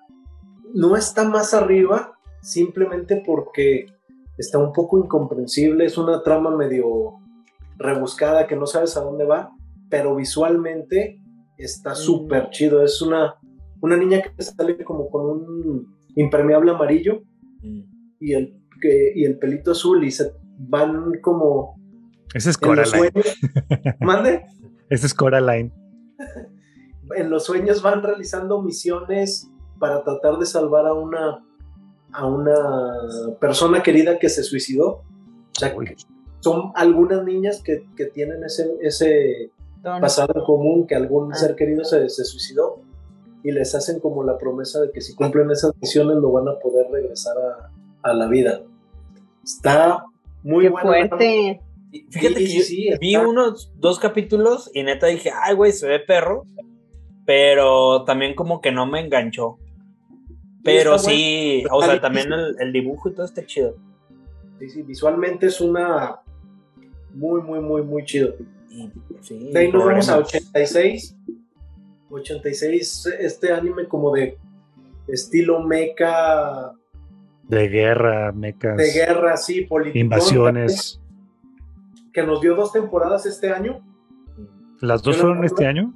no está más arriba, simplemente porque está un poco incomprensible. Es una trama medio rebuscada que no sabes a dónde va, pero visualmente está súper chido. Es una, una niña que sale como con un impermeable amarillo mm. y el, que, y el pelito azul y se van como Ese es Coraline. Mande. Ese es Coraline. En los sueños van realizando misiones para tratar de salvar a una a una persona querida que se suicidó. O sea, que son algunas niñas que, que tienen ese, ese pasado en común, que algún Ah. ser querido se, se suicidó y les hacen como la promesa de que si cumplen esas misiones lo van a poder regresar a, a la vida. Está muy Qué bueno. fuerte. Fíjate Sí, que sí, yo sí, vi está. unos dos capítulos y neta dije, ay, güey, se ve perro, pero también como que no me enganchó. Pero sí, bueno. o sea, también el, el dibujo y todo está chido. Sí, sí, visualmente es una muy, muy, muy, muy chido. Sí, De ahí nos vamos a problemas. 86. 86, este anime como de estilo mecha De guerra, mecas. De guerra, sí, política. Invasiones. Que nos dio dos temporadas este año. ¿Las dos fueron este año?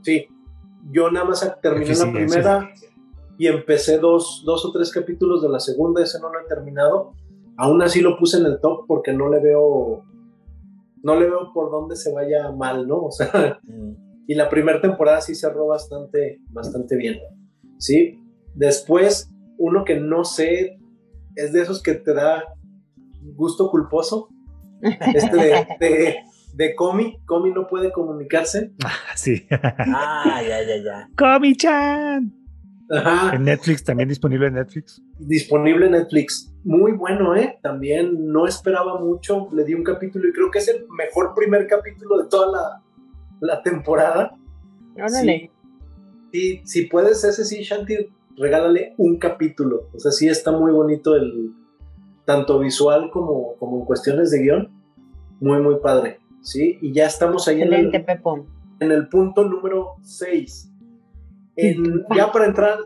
Sí. Yo nada más terminé la primera y empecé dos, dos o tres capítulos de la segunda, ese no lo he terminado. Aún así lo puse en el top porque no le veo, no le veo por dónde se vaya mal, ¿no? O sea, mm. y la primera temporada sí cerró bastante, bastante bien, ¿sí? Después, uno que no sé, es de esos que te da gusto culposo, este de, de, de Comi, Comi no puede comunicarse. Ah, sí. ah, ya, ya, ya. Comi-chan. En Netflix, también disponible en Netflix. Disponible en Netflix. Muy bueno, ¿eh? También no esperaba mucho. Le di un capítulo y creo que es el mejor primer capítulo de toda la, temporada. Órale. Sí, si puedes, ese sí, Shanti, regálale un capítulo. O sea, sí está muy bonito el tanto visual como, como en cuestiones de guion. Muy, muy padre. Sí, y ya estamos ahí en el, en el punto número 6 ya para entrar.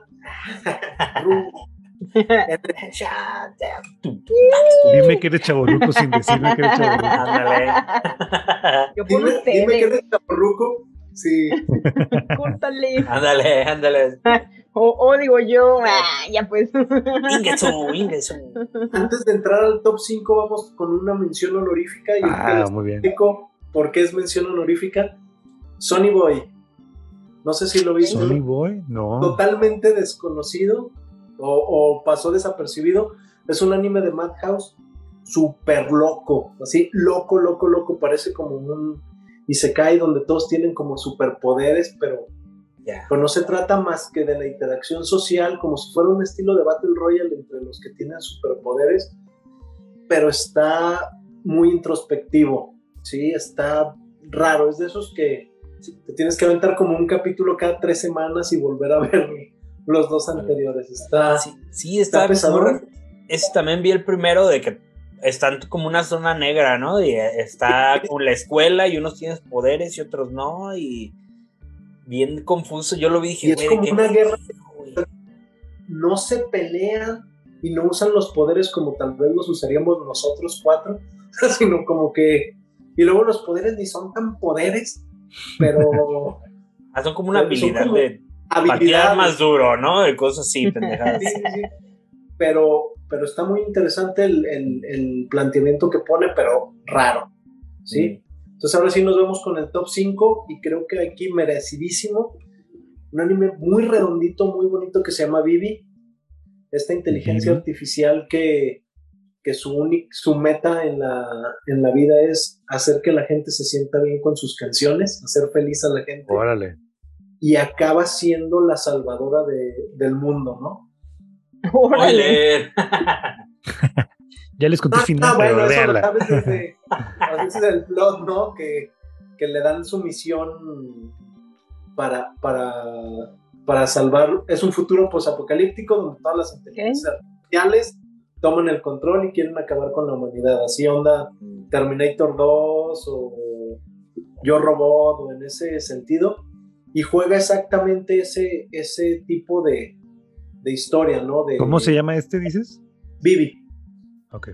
dime que eres chaborruco sin decirme que eres chaborruco. Dime que eres chaborruco. Sí. Córtale. Ándale, ándale. O, digo yo, ah, ya pues. Antes de entrar al top 5, vamos con una mención honorífica. Y ah, muy bien. ¿Por qué es mención honorífica? Sonny Boy. No sé si lo viste. Sony Boy, no. Totalmente desconocido o, pasó desapercibido. Es un anime de Madhouse súper loco, así loco, loco, loco. Parece como un y se cae donde todos tienen como superpoderes, pero pues no se trata más que de la interacción social, como si fuera un estilo de Battle Royale entre los que tienen superpoderes, pero está muy introspectivo, ¿sí? Está raro, es de esos que te tienes que aventar como un capítulo cada tres semanas y volver a ver los dos anteriores. Está, sí, está, pesado. Ese también vi el primero de que están como una zona negra, ¿no? Y está con la escuela y unos tienen poderes y otros no, y bien confuso. Yo lo vi y dije, y es como una guerra. No se pelean y no usan los poderes como tal vez los usaríamos nosotros cuatro, sino como que. Y luego los poderes ni son tan poderes, pero. Ah, son como una habilidad de. Habilidad más duro, ¿no? De cosas así, pendejadas. sí, sí, Pero, pero está muy interesante el, planteamiento que pone, pero raro. ¿Sí? Entonces, ahora sí nos vemos con el top 5 y creo que aquí merecidísimo. Un anime muy redondito, muy bonito que se llama Vivi. Esta inteligencia artificial que, que su, su meta en la, en la vida es hacer que la gente se sienta bien con sus canciones, hacer feliz a la gente. Órale. Y acaba siendo la salvadora del mundo, ¿no? Órale. ya les conté ah, final, ah, bueno, eso lo sabes desde, a veces el plot, ¿no? Que, que le dan su misión para, para, para salvar. Es un futuro posapocalíptico donde todas las inteligencias artificiales toman el control y quieren acabar con la humanidad. Así onda Terminator 2 o Yo Robot o en ese sentido. Y juega exactamente ese, ese tipo de, de historia, ¿no? De, ¿Cómo se llama este, dices? Bibi. Ok.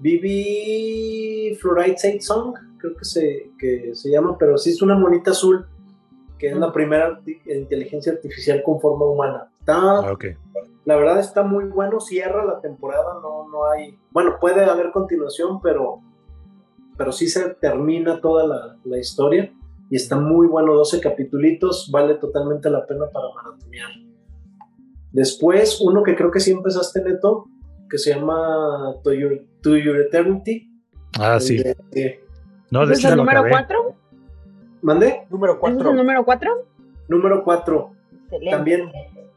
Bibi Fluoride Saint Song, creo que se, que se llama, pero sí es una monita azul, que es la primera inteligencia artificial con forma humana. Está, ah, la verdad está muy bueno, cierra la temporada, no, no hay, bueno, puede haber continuación, pero, pero sí se termina toda la, historia y está muy bueno, 12 capitulitos, vale totalmente la pena para maratonear. Después, uno que creo que sí empezaste, Neto, que se llama To Your, Eternity. Ah, sí. no, ¿Es el número 4? ¿Mande? Número 4. ¿Es el número 4? Número 4. También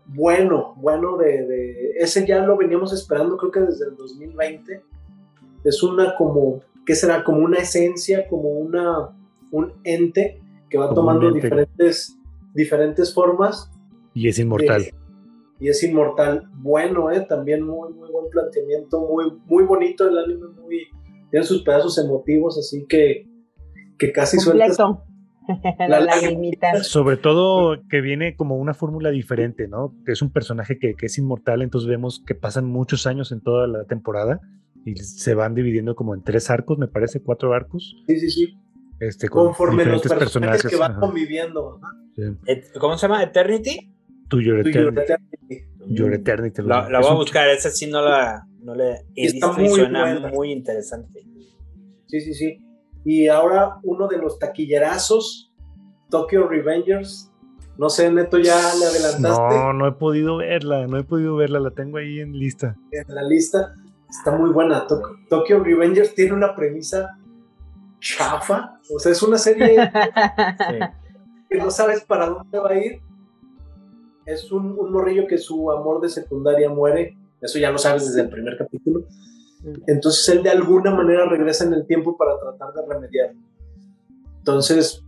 bueno, bueno de, ese ya lo veníamos esperando creo que desde el 2020. Es una como, ¿qué será? Como una esencia, como una, un ente que va tomando diferentes, diferentes formas. Y es inmortal. Y es inmortal. Bueno, ¿eh? También muy, muy buen planteamiento, muy, muy bonito el anime, muy, tiene sus pedazos emotivos, así que, que casi sueltas, la, lagrimita. Sobre todo que viene como una fórmula diferente, ¿no? Que es un personaje que, que, es inmortal, entonces vemos que pasan muchos años en toda la temporada y se van dividiendo como en tres arcos, me parece, cuatro arcos. Sí, sí, sí. Este, con Conforme los personajes, personajes que van ajá. conviviendo. Sí. ¿Cómo se llama? ¿Eternity? To Your Eternity. Eternity. Your Eternity. La, la voy a buscar, esa sí no la no le he visto muy, suena muy interesante. Sí, sí, sí. Y ahora uno de los taquillerazos, Tokyo Revengers. No sé, Neto, ¿ya le adelantaste? No, no he podido verla, no he podido verla, la tengo ahí en lista. En la lista. Está muy buena. Tok Tokyo Revengers tiene una premisa chafa. O sea, es una serie sí. que no sabes para dónde va a ir. Es un, un, morrillo que su amor de secundaria muere. Eso ya lo sabes desde el primer capítulo. Entonces él de alguna manera regresa en el tiempo para tratar de remediar. Entonces,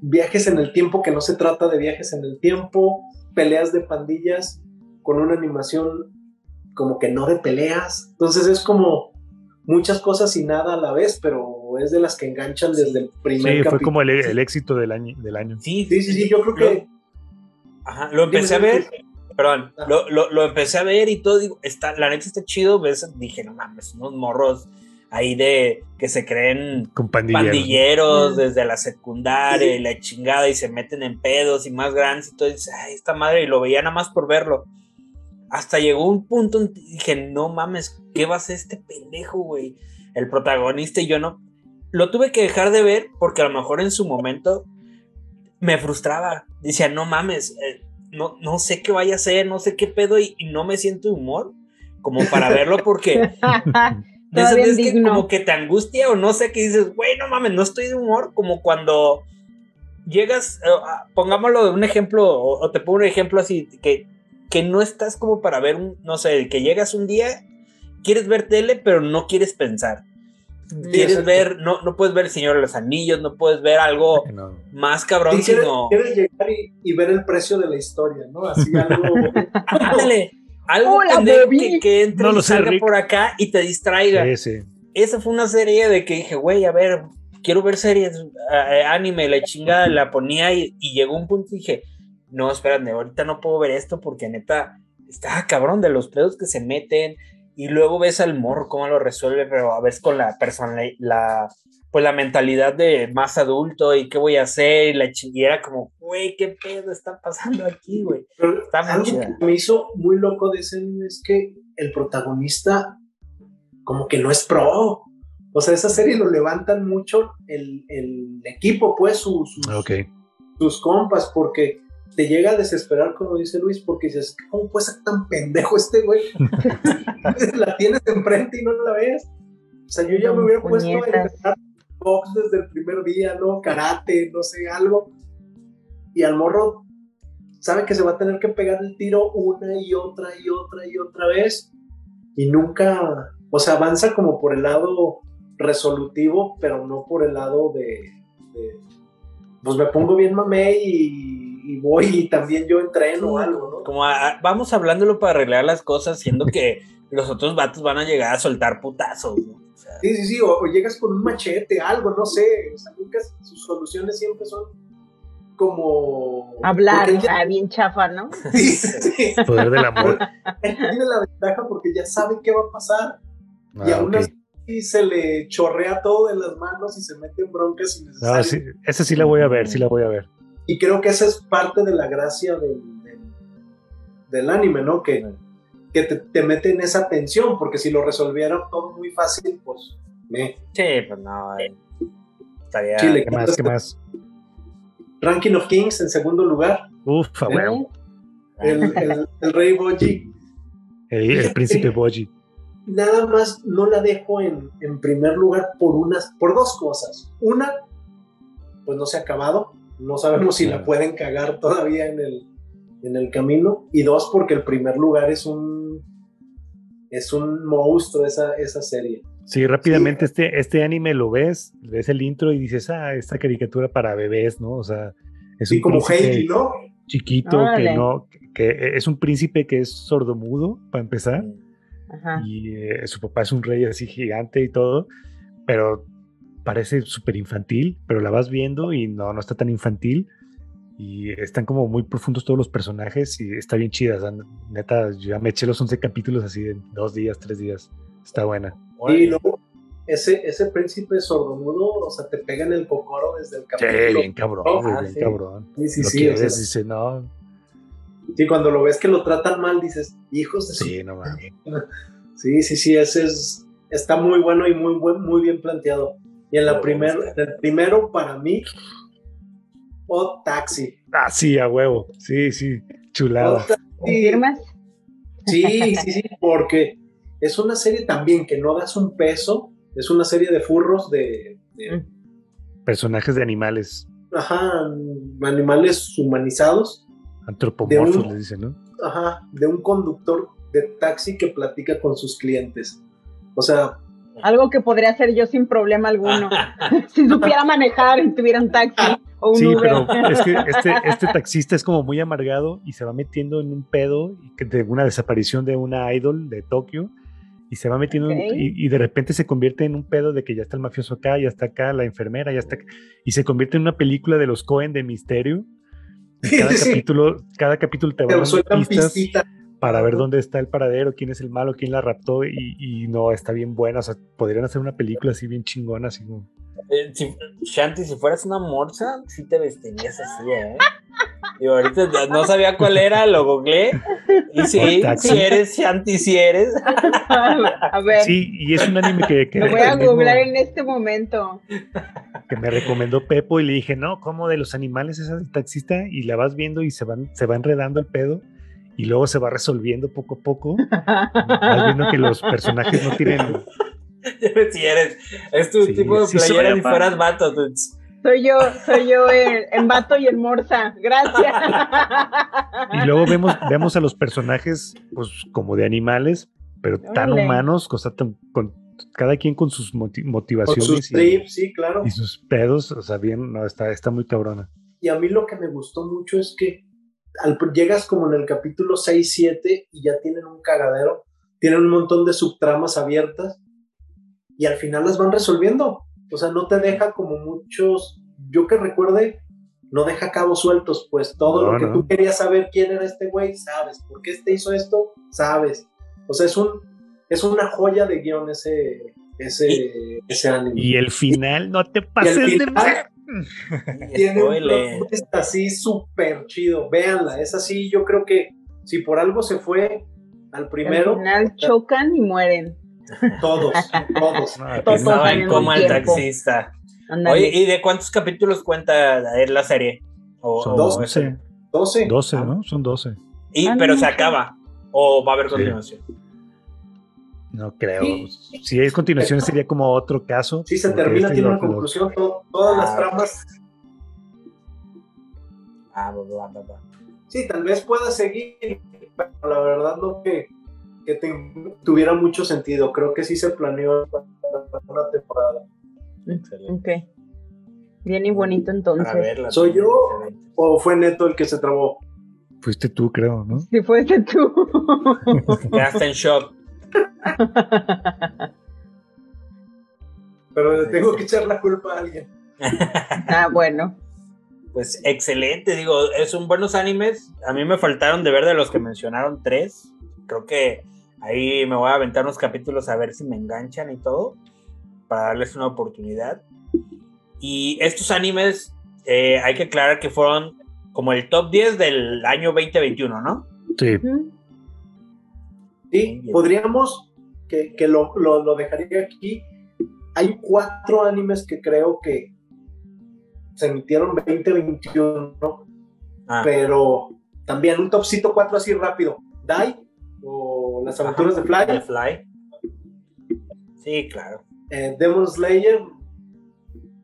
viajes en el tiempo que no se trata de viajes en el tiempo, peleas de pandillas con una animación como que no de peleas. Entonces es como muchas cosas y nada a la vez, pero es de las que enganchan desde el primer Sí, capítulo. fue como el, el, éxito del año. Del año. Sí, sí, sí, sí, yo creo que... Ajá, lo empecé a ver, perdón, lo, lo, lo, empecé a ver y todo, digo, está, la neta está chido, ves, dije, no mames, unos morros ahí de que se creen Con pandilleros, desde la secundaria y la chingada y se meten en pedos y más grandes y todo, y dices, ay, esta madre, y lo veía nada más por verlo. Hasta llegó un punto en dije, no mames, ¿qué va a hacer este pendejo, güey? El protagonista y yo no. Lo tuve que dejar de ver porque a lo mejor en su momento me frustraba. Decía, no mames, eh, no, no sé qué vaya a ser, no sé qué pedo y, y no me siento de humor como para verlo porque de esas veces que como que te angustia o no sé qué dices, güey, no mames, no estoy de humor, como cuando llegas, uh, pongámoslo de un ejemplo, o, o, te pongo un ejemplo así, que, que no estás como para ver un, no sé, que llegas un día, quieres ver tele, pero no quieres pensar. Quieres ver, no, no puedes ver El Señor de los Anillos, no puedes ver algo no. más cabrón, quieres, sino. Quieres llegar y, y, ver el precio de la historia, ¿no? Así algo. Ándale, algo Hola, que, que, entre no lo y salga sé, por acá y te distraiga. Sí, sí. Esa fue una serie de que dije, güey, a ver, quiero ver series, uh, anime, la chingada, la ponía y, y, llegó un punto y dije, no, espérate, ahorita no puedo ver esto porque neta, está cabrón de los pedos que se meten y luego ves al morro cómo lo resuelve, pero a veces con la persona, la, pues la mentalidad de más adulto y qué voy a hacer y la chinguera como, güey, qué pedo está pasando aquí, güey. Está algo que me hizo muy loco de ese es que el protagonista como que no es pro. O sea, esa serie lo levantan mucho el, el equipo, pues, sus, sus, okay. sus compas, porque te llega a desesperar, como dice Luis, porque dices, ¿cómo puede ser tan pendejo este güey? la tienes enfrente y no la ves. O sea, yo ya me hubiera puesto a entrenar box desde el primer día, ¿no? Karate, no sé, algo. Y al morro sabe que se va a tener que pegar el tiro una y otra y otra y otra vez. Y nunca, o sea, avanza como por el lado resolutivo, pero no por el lado de, de pues me pongo bien mamé y, y, voy y también yo entreno sí, algo, ¿no? Como a, vamos hablándolo para arreglar las cosas, siendo que los otros vatos van a llegar a soltar putazos, ¿no? O sea, sí, sí, sí, o, o, llegas con un machete, algo, no sé, o sea, nunca, sus soluciones siempre son como... Hablar, ya... bien chafa, ¿no? Sí, sí. Poder del amor. Tiene la ventaja porque ya sabe qué va a pasar. Ah, y aún okay. así se le chorrea todo de las manos y se mete en broncas. Ah, sí, esa sí la voy a ver, sí la voy a ver. Y creo que esa es parte de la gracia del, del, del anime, ¿no? Que, que te, te, mete en esa tensión, porque si lo resolvieran todo muy fácil, pues me. Sí, pues no. Eh, estaría. Chile, ¿Qué más? ¿Qué más? Ranking of Kings en segundo lugar. Uf, bueno. El, el, el, rey Boji. El, el príncipe Boji. Nada más no la dejo en, en, primer lugar por unas, por dos cosas. Una, pues no se ha acabado. No sabemos si la pueden cagar todavía en el, en el camino. Y dos, porque el primer lugar es un es un monstruo esa, esa serie. Sí, rápidamente sí. Este, este anime lo ves, ves el intro y dices, ah, esta caricatura para bebés, ¿no? O sea, es sí, un como Heidi, ¿no? Chiquito, que no, que es un príncipe que es sordomudo, para empezar. Ajá. Y eh, su papá es un rey así gigante y todo, pero parece súper infantil, pero la vas viendo y no, no está tan infantil. Y están como muy profundos todos los personajes y está bien chida. neta, yo ya me eché los 11 capítulos así en dos días, tres días. Está buena. Y luego, ese, ese príncipe sordomudo, o sea, te pega en el cocoro desde el capítulo. Sí, bien cabrón, ah, bien cabrón. Sí, sí, sí. dice, no. Sí, cuando lo ves que lo tratan mal, dices, hijos de Sí, no mames. Sí, sí, sí, ese es, está muy bueno y muy, muy bien planteado. Y en la primera, el primero para mí, o Taxi. Ah, sí, a huevo. Sí, sí, chulada. ¿Confirmas? Sí, sí, sí, porque es una serie también que no das un peso, es una serie de furros de... Mm. Personajes de animales. Ajá, animales humanizados. Antropomorfos, le dicen, ¿no? Ajá, de un conductor de taxi que platica con sus clientes. O sea, algo que podría hacer yo sin problema alguno. si supiera manejar y tuviera un taxi o un sí, Pero es que este, este, taxista es como muy amargado y se va metiendo en un pedo de una desaparición de una idol de Tokio y se va metiendo y, de repente se convierte en un pedo de que ya está el mafioso acá, ya está acá, la enfermera, ya está y se convierte en una película de los Cohen de misterio. Cada capítulo, cada capítulo te va dando pistas para ver dónde está el paradero, quién es el malo, quién la raptó y, no, está bien buena. O sea, podrían hacer una película así bien chingona, así como... Eh, si, Shanti, si fueras una morsa, sí te vestirías así, ¿eh? Y ahorita no sabía cuál era, lo googleé. Y sí, si eres Shanti, si eres. A ver. Sí, y es un anime que. lo voy a googlear en este momento. Que me recomendó Pepo y le dije, no, ¿cómo de los animales es el taxista? Y la vas viendo y se, van, se va enredando el pedo y luego se va resolviendo poco a poco. Vas viendo que los personajes no tienen. si eres, es tu tipo de playera y fueras vato. Soy yo, soy yo en, vato y en morsa. Gracias. Y luego vemos, vemos a los personajes, pues, como de animales, pero tan humanos, cosa con cada quien con sus motivaciones. Con sus y, sí, claro. Y sus pedos, o sea, bien, no, está, está muy cabrona. Y a mí lo que me gustó mucho es que llegas como en el capítulo 6, 7 y ya tienen un cagadero, tienen un montón de subtramas abiertas y al final las van resolviendo. O sea, no te deja como muchos, yo que recuerde, no deja cabos sueltos, pues todo lo que tú querías saber quién era este güey, sabes, por qué este hizo esto, sabes. O sea, es un es una joya de guion ese ese, ese anime. Y el final, no te pases de Tiene un así súper chido. Véanla, es así. Yo creo que si por algo se fue al primero. Al final chocan y mueren. Todos, todos. todos saben como el taxista. Oye, ¿y de cuántos capítulos cuenta la serie? Son 12. 12. 12, ¿no? Son 12. Y, ah, pero se acaba. ¿O va a haber continuación? No creo. Si es continuación sería como otro caso. Sí, se termina, este tiene una conclusión, todas las ah, tramas. Ah, va, va, va. Sí, tal vez pueda seguir, pero la verdad no que, que tuviera mucho sentido. Creo que sí se planeó para una temporada. Excelente. Ok. Bien y bonito entonces. ¿Soy yo o fue Neto el que se trabó? Fuiste tú, creo, ¿no? Sí, fuiste tú. Quedaste en shock. Pero le tengo que echar la culpa a alguien. ah, bueno. Pues excelente, digo, es un buenos animes. A mí me faltaron de ver de los que mencionaron tres. Creo que ahí me voy a aventar unos capítulos a ver si me enganchan y todo, para darles una oportunidad. Y estos animes, eh, hay que aclarar que fueron como el top 10 del año 2021, ¿no? Sí. Sí, podríamos, que, lo, dejaría aquí. Hay cuatro animes que creo que se emitieron 2021, ah. pero también un topcito cuatro así rápido. Dai o Las aventuras de Fly. Fly. Sí, claro. Eh, Demon Slayer.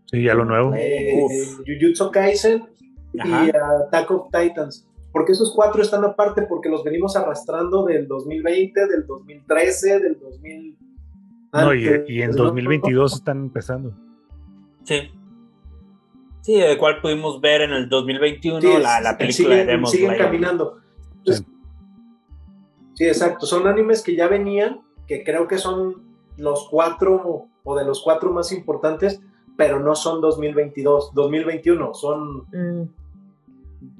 Sí, ya lo nuevo. Eh, Jujutsu Kaisen y Attack of Titans porque esos cuatro están aparte porque los venimos arrastrando del 2020, del 2013, del 2000. No, y, en 2022 están empezando. Sí. Sí, el cual pudimos ver en el 2021 la, película de Demon Siguen caminando. sí. exacto. Son animes que ya venían, que creo que son los cuatro o de los cuatro más importantes, pero no son 2022, 2021, son... Mm.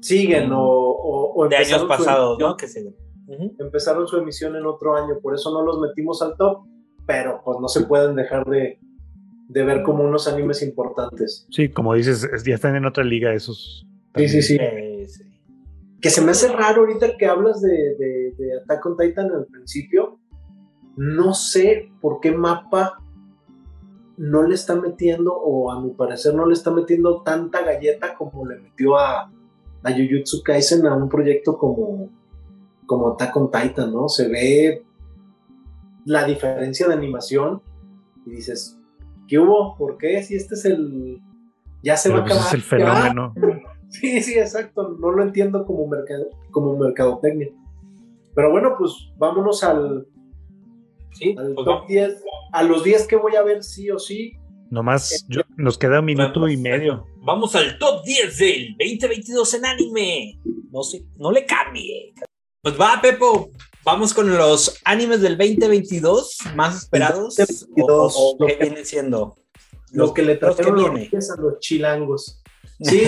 Siguen o, o, o De años pasados, emisión- ¿no? Que se... Ujú. Empezaron su emisión en otro año, por eso no los metimos al top, pero pues no se pueden dejar de, de ver como unos animes importantes. Sí, como dices, es- ya están en otra liga esos. Sí, sí, sí. Eh, sí. Que se me hace raro ahorita que hablas de, de, de Attack on Titan al principio. No sé por qué Mapa no le está metiendo, o a mi parecer no le está metiendo tanta galleta como le metió a, a Jujutsu Kaisen a un proyecto como, como Attack on Titan, ¿no? Se ve la diferencia de animación y dices, ¿qué hubo? ¿Por qué? Si este es el... Ya se Pero va a pues acabar. es el fenómeno. Sí, sí, exacto. No lo entiendo como, mercado, como mercadotecnia. Pero bueno, pues vámonos al, Sí, al pues top vamos. 10. A los 10 que voy a ver sí o sí. Nomás yo- nos queda un minuto y medio. Vamos al top 10 del 2022 en anime. No sé, no le cambie. Pues va, Pepo. Vamos con los animes del 2022 más esperados. 2022, o, o- o lo qué que- viene siendo. Lo que le los que trajeron viene. reyes a los chilangos. Sí,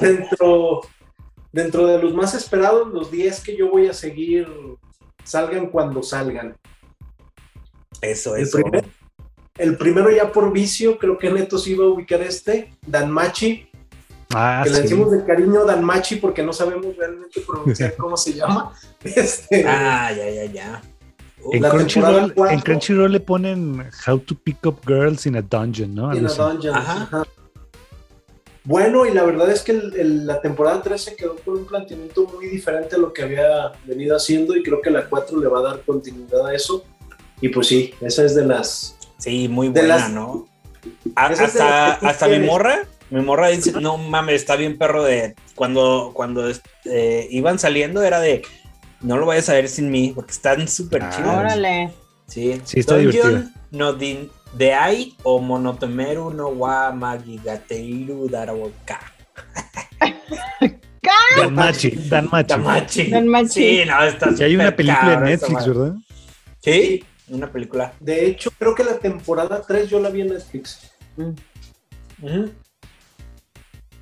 dentro, dentro de los más esperados, los 10 que yo voy a seguir salgan cuando salgan. Eso, El eso. primer- El primero ya por vicio, creo que Neto sí iba a ubicar este, Danmachi, Ah, que le decimos de cariño Danmachi porque no sabemos realmente pronunciar cómo se llama. Este, Ah, ya, ya, ya. En Crunchyroll, en le ponen How to Pick Up Girls in a Dungeon, ¿no? in a. Dungeon, Ajá. ajá. Bueno, y la verdad es que el- el- la temporada 3 se quedó con un planteamiento muy diferente a lo que había venido haciendo y creo que la 4 le va a dar continuidad a eso. Y pues sí, esa es de las... Sí, muy De buena, las- ¿no? A- de hasta hasta mi morra, mi morra dice, no mames, está bien perro de cuando, cuando eh, iban saliendo era de no lo vayas a ver sin mí, porque están súper Ah, chidos. Órale. Sí, Sí, está divertida. no din de ai o monotomeru no wa magigateiru darawoka. Danmachi, Danmachi. Tamachi. Danmachi. Sí, no, está Y hay una película en Netflix. ¿verdad? Sí, una película. De hecho, creo que la temporada 3 yo la vi en Netflix. Mm.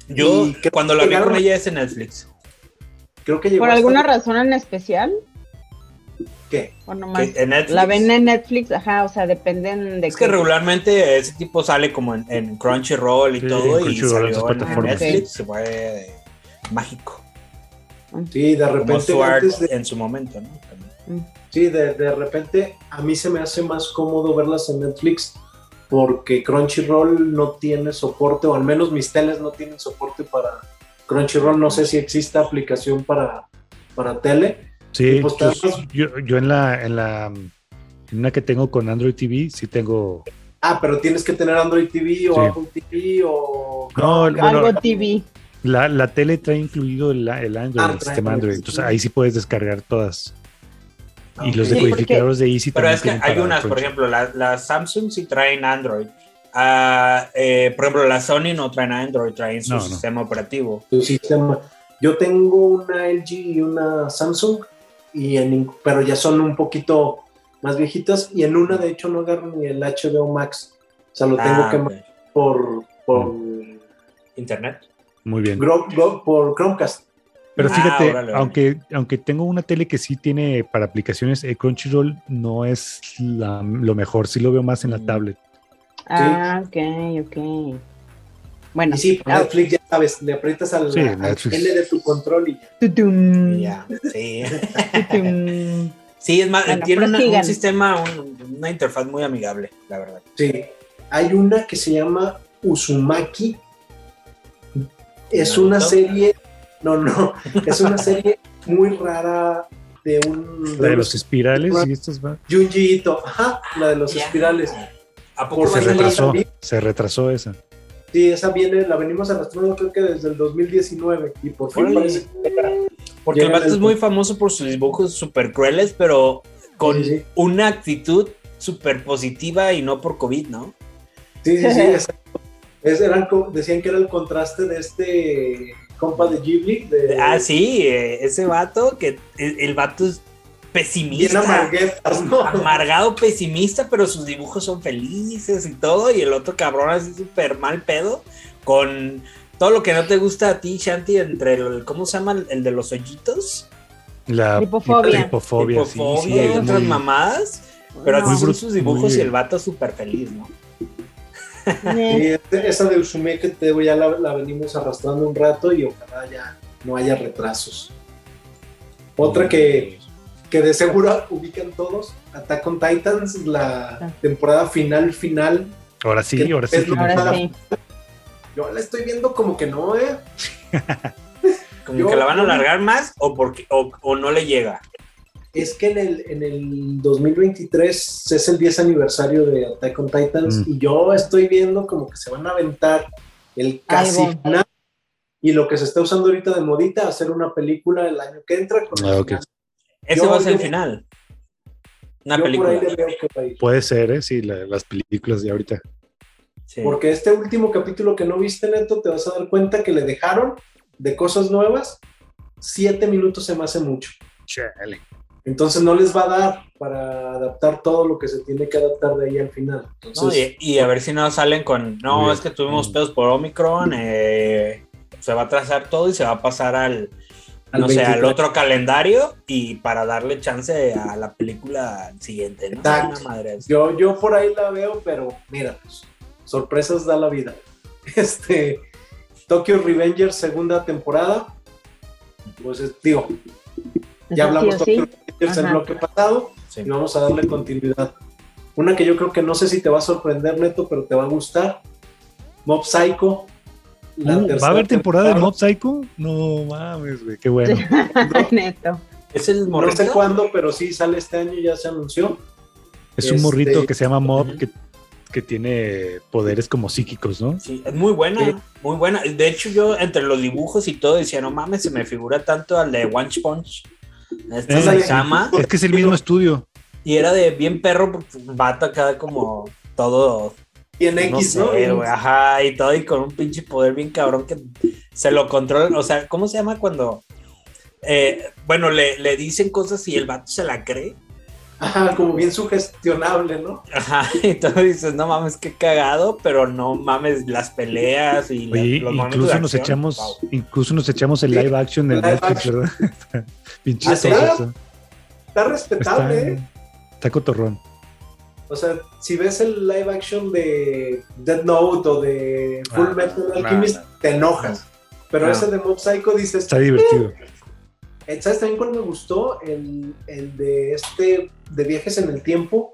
Yo, Y cuando la vi con ella es en Netflix. Creo que llegó ¿Por alguna razón en especial? ¿Qué? ¿O nomás? En Netflix. La ven en Netflix, ajá, o sea, dependen de Es que regularmente ese tipo sale como en, en Crunchyroll y Sí, todo, en y salió en. Netflix, se fue mágico. Sí, de repente antes de- en su momento, ¿no? También. Sí, de, de repente a mí se me hace más cómodo verlas en Netflix porque Crunchyroll no tiene soporte, o al menos mis teles no tienen soporte para Crunchyroll. No sé si existe aplicación para, para tele. Sí, pues yo, tenemos- yo- yo en la, en la en una que tengo con Android TV, sí tengo. Ah, pero tienes que tener Android TV o Sí. Apple TV o... No, bueno, Algo TV. La, la tele trae incluido el, el Android, Ah, el sistema Android. Android, Entonces ahí sí puedes descargar todas. Y los decodificadores de Easy Pero también es que hay unas, por ejemplo, la- las Samsung sí traen Android. Ah, eh, por ejemplo, las Sony no traen Android, traen su No, no. sistema operativo. tu sistema. Yo tengo una LG y una Samsung, y en, pero ya son un poquito más viejitas, y en una de hecho no agarro ni el HBO Max. O sea, lo tengo Ah, que ok. mandar por, por, Internet. Muy bien. Gro- Gro- por Chromecast. Pero Ah, fíjate, órale, órale. aunque, aunque tengo una tele que sí tiene para aplicaciones, eh, Crunchyroll no es la- lo mejor, sí lo veo más en la Mm. tablet. Ah, ok, ok. Bueno, Y sí, ah, Netflix ya sabes, le aprietas al, Sí, al. L de tu control y ya. tutum, Ya, sí. tutum. Sí, es más, Bueno, tiene una- un sistema, un- una interfaz muy amigable, la verdad. Sí. Hay una que se llama Uzumaki. Es una serie. No, no. Es una serie muy rara de un. La de los espirales y estas va. Junji Ito. Ajá, la de los espirales. ¿A poco a Se retrasó, salir. se retrasó esa. Sí, esa viene, la venimos arrastrando creo que desde el 2019 y por fin Órale. parece que llega. Porque el vato el- es muy famoso por sus dibujos súper crueles, pero con Sí, sí. una actitud súper positiva y no por COVID, ¿no? Sí, sí, sí, exacto. Es- eran decían que era el contraste de este compa de Ghibli. De, Ah, sí, eh, ese vato, que el, el vato es pesimista. Amargado, pesimista, pero sus dibujos son felices y todo. Y el otro cabrón así súper mal pedo. Con todo lo que no te gusta a ti, Shanti, entre el, ¿cómo se llama? El de los hoyitos. La hipofobia. Hipofobia, sí, y otras mamadas. Pero así son sus dibujos y el vato súper feliz, ¿no? Y esa de Usume que te ya la, la, venimos arrastrando un rato y ojalá ya no haya retrasos. Otra que, que de seguro ubican todos, Attack on Titans, la temporada final, final. Ahora sí, ahora sí. Yo la estoy viendo como que no, ¿eh? como que la van a alargar más o, porque, o, no le llega. Es que en el, en el 2023 es el 10 aniversario de Attack on Titans mm. y yo estoy viendo como que se van a aventar el casi final y lo que se está usando ahorita de modita, hacer una película el año que entra. Con ah, Ese va a ser el final. Una película. Puede ser, ¿eh? Sí, las películas de ahorita. Porque este último capítulo que no viste, Neto, te vas a dar cuenta que le dejaron de cosas nuevas. Siete minutos se me hace mucho. Chale. Entonces no les va a dar para adaptar todo lo que se tiene que adaptar de ahí al final. y, a ver si no salen con, no, es que tuvimos pedos por Omicron, eh, se va a trazar todo y se va a pasar al, no sé, al otro calendario y para darle chance a la película siguiente, ¿no? Madre yo, yo por ahí la veo, pero mira, pues, sorpresas da la vida. Este, Tokyo Revengers segunda temporada, pues digo, ya hablamos de Tokyo Revengers el bloque pasado y vamos a darle continuidad. Una que yo creo que no sé si te va a sorprender, Neto, pero te va a gustar. Mob Psycho, Uh, ¿Va a haber temporada de Mob Psycho? No mames, güey, qué bueno. Neto. Es el morrito. No sé cuándo, pero sí sale este año, ya se anunció. Es un morrito este, que se llama Mob, que, que, tiene poderes como psíquicos, ¿no? Sí, es muy buena, muy buena. De hecho, yo entre los dibujos y todo decía, no mames, se me figura tanto al de One Punch. Este se llama. Es que es el mismo estudio. Y era de bien perro, porque vato acá como todo y en X, ¿no? ajá, y todo, y con un pinche poder bien cabrón que se lo controla. O sea, ¿cómo se llama cuando, eh, bueno, le, le, dicen cosas y el vato se la cree? Ajá, como bien sugestionable, ¿no? Ajá, y tú dices, no mames, qué cagado, pero no mames las peleas y los incluso nos echamos, incluso nos echamos el live action del Netflix, ¿verdad? Pinche ¿Ah, está, está respetable, está, ¿eh? Está cotorrón. O sea, si ves el live action de Dead Note o de Full ah, Metal Alchemist, te enojas. Pero ese de Mob Psycho dices. Está divertido. Eh, ¿Sabes también cuál me gustó? El, el, de este, de viajes en el tiempo.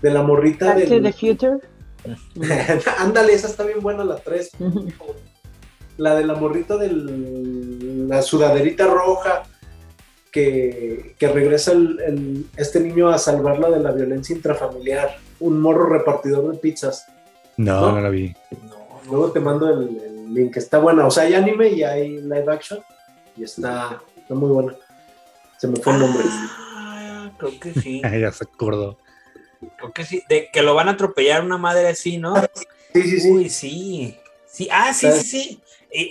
De la morrita de the Future. Ándale, esa está bien buena, la 3. la de la morrita de la sudaderita roja que, regresa el, este niño a salvarla de la violencia intrafamiliar, un morro repartidor de pizzas. No, no, la vi. luego te mando el, link, está buena. O sea, hay anime y hay live action y está, muy buena. Se me fue el nombre. Ah, creo que sí. ya se acordó. Creo que sí, de que lo van a atropellar una madre así, ¿no? Sí, sí, sí. Uy, sí. Sí, ah, sí, sí, sí.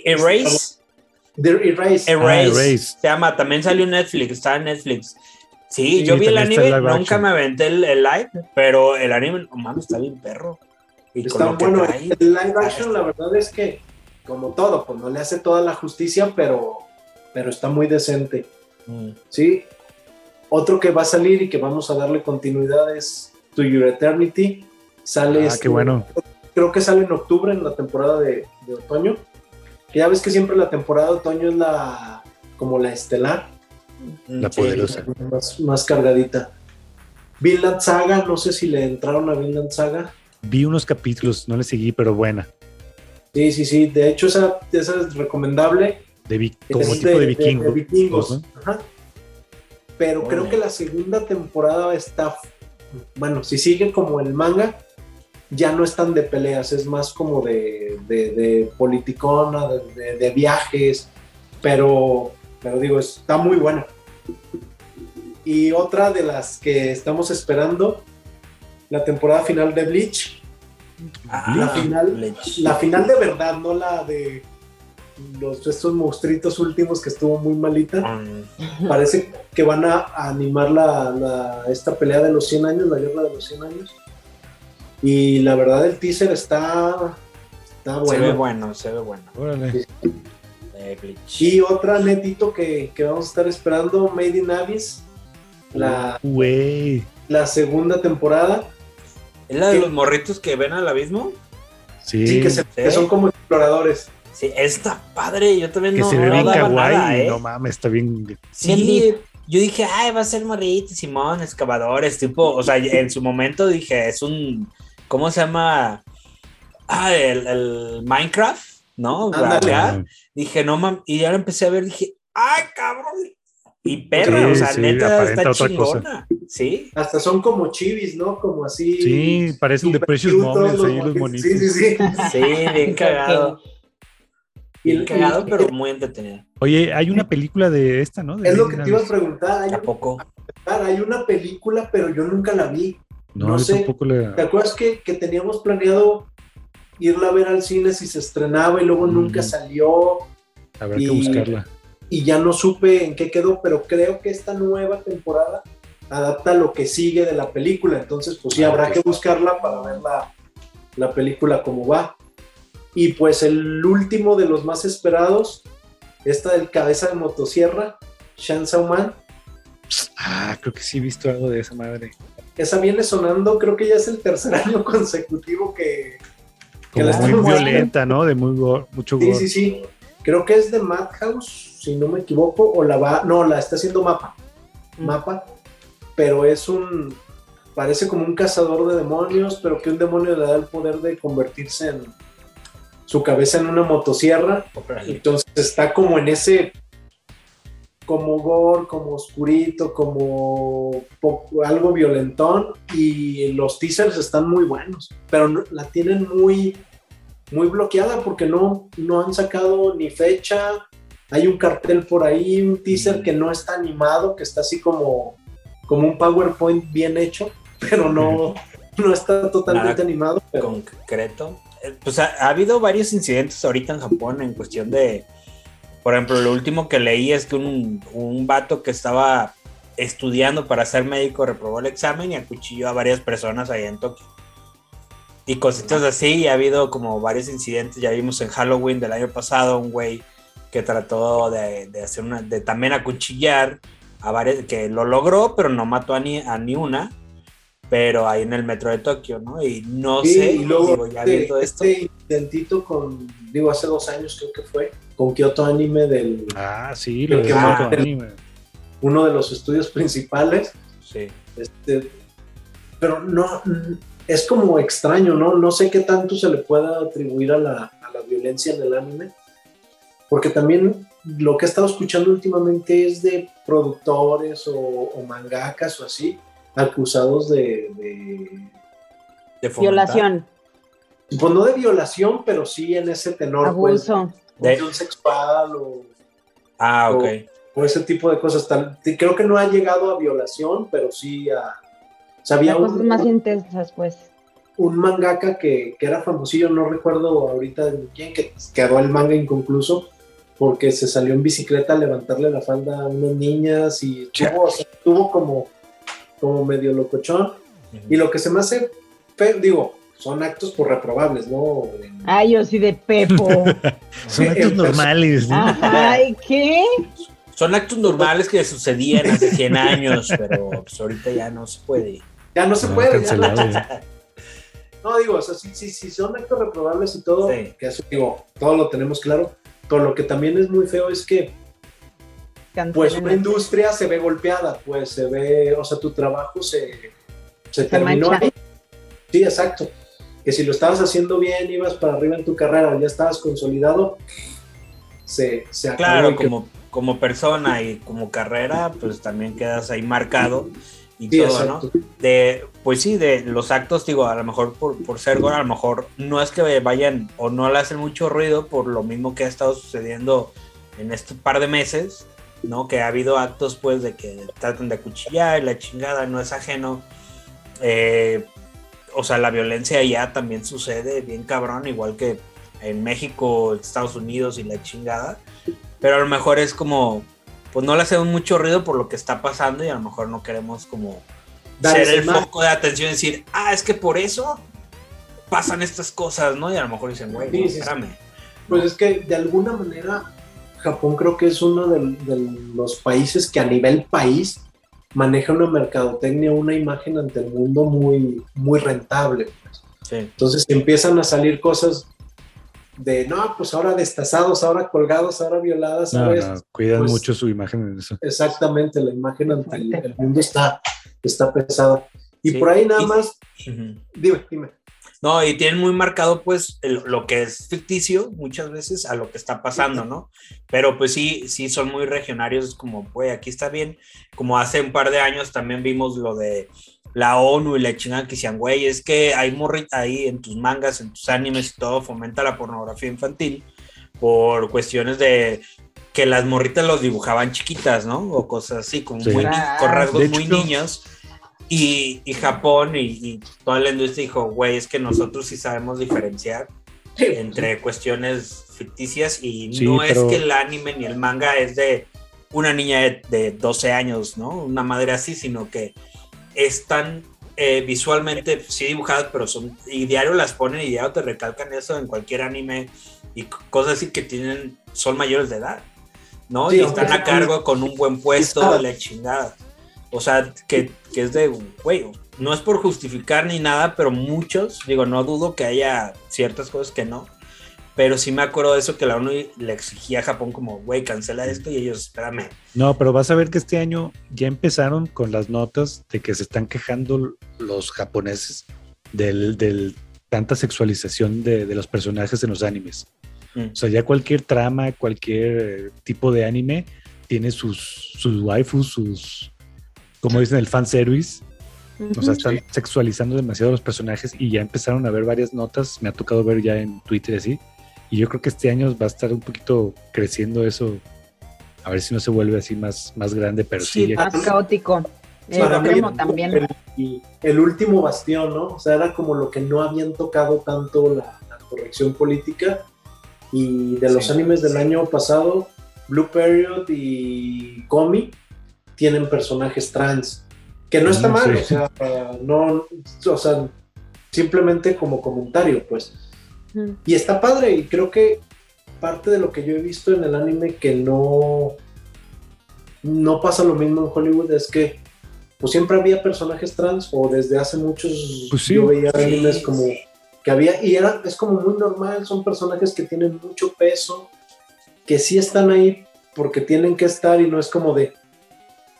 Erase. The Erase. Erase. Se llama, también salió en Netflix, está en Netflix. Sí, yo vi el anime, nunca me aventé el, live, pero el anime, oh, mames, está bien perro. está bueno, el live action, la verdad es que, como todo, pues no le hace toda la justicia, pero, pero está muy decente. Mm. Sí. Otro que va a salir y que vamos a darle continuidad es To Your Eternity. Sale. Ah, qué este, bueno. Creo que sale en octubre, en la temporada de otoño ya ves que siempre la temporada de otoño es la como la estelar. La poderosa. Más, cargadita. Vinland Saga, no sé si le entraron a Vinland Saga. Vi unos capítulos, no le seguí, pero buena. Sí, sí, sí. De hecho, esa, es recomendable. De, como tipo de, vikingos. Pero creo que la segunda temporada está. Bueno, si sigue como el manga, ya no es tan de peleas, es más como de, de, politicona, de, viajes, pero, pero digo, está muy buena. Y otra de las que estamos esperando, la temporada final de Bleach. Ah, la, final, la final de verdad, no la de los, estos monstruitos últimos que estuvo muy malita. Mm. Parece que van a, animar la, esta pelea de los 100 años, la guerra de los 100 años. Y la verdad el teaser está, está bueno. Se ve bueno, se ve bueno. Y otra netito que, vamos a estar esperando, Made in Abyss. La, la segunda temporada. ¿Es la de los morritos que ven al abismo? Sí, que, son como exploradores. Sí, está padre. Yo también que no, se ve bien kawaii, ¿eh? No mames, está bien. Sí, yo dije, ay, va a ser morritos, Simón, excavadores, tipo, o sea, en su momento dije, es un, ¿cómo se llama? Ah, el, Minecraft, ¿no? Dije, no mames, y ahora empecé a ver, dije, ay, cabrón, y perra, o sea, neta está chingona. Sí. Hasta son como chivis, ¿no? Como así. Sí, parecen de Precious Moments ahí los monitos. Sí, sí, sí. Sí, bien cagado. Bien cagado, pero muy entretenido. Oye, hay una película de esta, ¿no? es lo que te iba a preguntar. ¿A poco? Hay una película, pero yo nunca la vi. No, sé. Tampoco la... ¿Te acuerdas que, que, teníamos planeado irla a ver al cine si se estrenaba y luego nunca salió? Habrá que buscarla y ya no supe en qué quedó, pero creo que esta nueva temporada adapta lo que sigue de la película, entonces pues sí, ah, habrá que buscarla para ver la, película como va. Y pues el último de los más esperados, esta del cabeza de motosierra, Shan Man. Ah, creo que sí he visto algo de esa madre. Esa viene sonando, creo que ya es el tercer año consecutivo que... que la muy violenta, ¿no? De muy mucho gore. Sí, sí, sí. Creo que es de Madhouse, si no me equivoco, o la va, no, la está haciendo Mapa, mm. Mapa, pero es un, parece como un cazador de demonios, pero que un demonio le da el poder de convertirse en su cabeza en una motosierra, entonces está como en ese, como gore, como oscurito, como algo violentón, y los teasers están muy buenos, pero la tienen muy muy bloqueada porque no, no han sacado ni fecha, hay un cartel por ahí, un teaser que no está animado, que está así como, como un PowerPoint bien hecho, pero no, no está totalmente animado. Concreto. Pues ha, habido varios incidentes ahorita en Japón en cuestión de, por ejemplo, lo último que leí es que un, un vato que estaba estudiando para ser médico reprobó el examen y acuchilló a varias personas ahí en Tokio. Y cositas así, y ha habido como varios incidentes, ya vimos en Halloween del año pasado un güey que trató de, hacer una, de también acuchillar a varios, que lo logró, pero no mató a ni, a ni una, pero ahí en el metro de Tokio, ¿no? Y no sé, y luego ya este, viendo esto. Este intentito con, digo, hace dos años creo que fue, con Kyoto Anime del... Ah, sí, lo que Anime. Uno de los estudios principales. Sí. Este, pero no, es como extraño, ¿no? No sé qué tanto se le pueda atribuir a la, a la violencia en el anime porque también lo que he estado escuchando últimamente es de productores o, mangakas o así, acusados de... de, violación. Pues no de violación, pero sí en ese tenor. Pues, Abuso. de un sexual o... Ah, ok. O, ese tipo de cosas. creo que no ha llegado a violación, pero sí a... O cosas más intensas, pues un mangaka que, que, era famosillo, no recuerdo ahorita quién, que quedó el manga inconcluso, porque se salió en bicicleta a levantarle la falda a unas niñas y estuvo, como, como medio locochón. Y lo que se me hace, digo, son actos por reprobables, ¿no? Ay, yo sí de Pepo. son actos normales. Ay, ¿qué? Son actos normales que sucedían hace 100 años, pero pues ahorita ya no se puede. Ya no se puede. no, digo, o sea, sí, sí, sí, son actos reprobables y todo, que eso digo, todo lo tenemos claro, pero lo que también es muy feo es que pues una industria se ve golpeada, pues se ve, o sea, tu trabajo se, se, terminó ahí. Sí, exacto. Que si lo estabas haciendo bien, ibas para arriba en tu carrera, ya estabas consolidado, se, se acabó. Claro, como, como persona y como carrera, pues también quedas ahí marcado y todo, ¿no? De, pues sí, de los actos, digo, a lo mejor por, por ser gol, a lo mejor no es que vayan o no le hacen mucho ruido por lo mismo que ha estado sucediendo en este par de meses, ¿no? Que ha habido actos, pues, de que tratan de acuchillar y la chingada no es ajeno. Eh, o sea, la violencia ya también sucede bien cabrón, igual que en México, Estados Unidos y la chingada, pero a lo mejor es como, pues no le hacemos mucho ruido por lo que está pasando y a lo mejor no queremos como ser el foco de atención y decir, ah, es que por eso pasan estas cosas, ¿no? Y a lo mejor dicen, güey, espérame. Pues es que de alguna manera Japón creo que es uno de, los países que a nivel país maneja una mercadotecnia, una imagen ante el mundo muy, muy rentable. Pues. Entonces empiezan a salir cosas de, no, pues ahora destazados, ahora colgados, ahora violadas. No, cuidan pues mucho su imagen en eso. Exactamente, la imagen ante el, mundo está, está pesada. Y por ahí nada más, dime, dime. No, y tienen muy marcado pues lo que es ficticio muchas veces a lo que está pasando, ¿no? Pero pues sí, sí son muy regionarios, como, güey, aquí está bien. Como hace un par de años también vimos lo de la ONU y la chingada que decían, güey, es que hay morrita ahí en tus mangas, en tus animes y todo, fomenta la pornografía infantil por cuestiones de que las morritas los dibujaban chiquitas, ¿no? O cosas así, con, muy, con rasgos muy niños. Y, y Japón y, y, toda la industria dijo, güey, es que nosotros sí sabemos diferenciar entre cuestiones ficticias y no es que el anime ni el manga es de una niña de, de 12 años, ¿no? Una madre así, sino que están eh, visualmente sí dibujadas, pero son, y diario las ponen y diario te recalcan eso en cualquier anime y cosas así que tienen, son mayores de edad, ¿no? y están a cargo con un buen puesto de la chingada. O sea, que, que es de, güey, no es por justificar ni nada, pero muchos, digo, no dudo que haya ciertas cosas que no, pero sí me acuerdo de eso que la ONU le exigía a Japón como, güey, cancela esto y ellos, espérame. No, pero vas a ver que este año ya empezaron con las notas de que se están quejando los japoneses del, del tanta sexualización de, de, los personajes en los animes. Mm. O sea, ya cualquier trama, cualquier tipo de anime tiene sus, sus waifus, sus, como dicen, el fanservice. O sea, están sexualizando demasiado los personajes y ya empezaron a ver varias notas. Me ha tocado ver ya en Twitter así. Y yo creo que este año va a estar un poquito creciendo eso. A ver si no se vuelve así más, más grande, pero sí. sí más caótico. también. El, el, último bastión, ¿no? O sea, era como lo que no habían tocado tanto la, corrección política. Y de los animes del año pasado, Blue Period y Comi tienen personajes trans, que no está mal, o sea, no, o sea, simplemente como comentario, pues. Y está padre, y creo que parte de lo que yo he visto en el anime que no, no pasa lo mismo en Hollywood es que pues siempre había personajes trans o desde hace muchos pues yo veía animes como que había y era es como muy normal son personajes que tienen mucho peso que sí están ahí porque tienen que estar y no es como de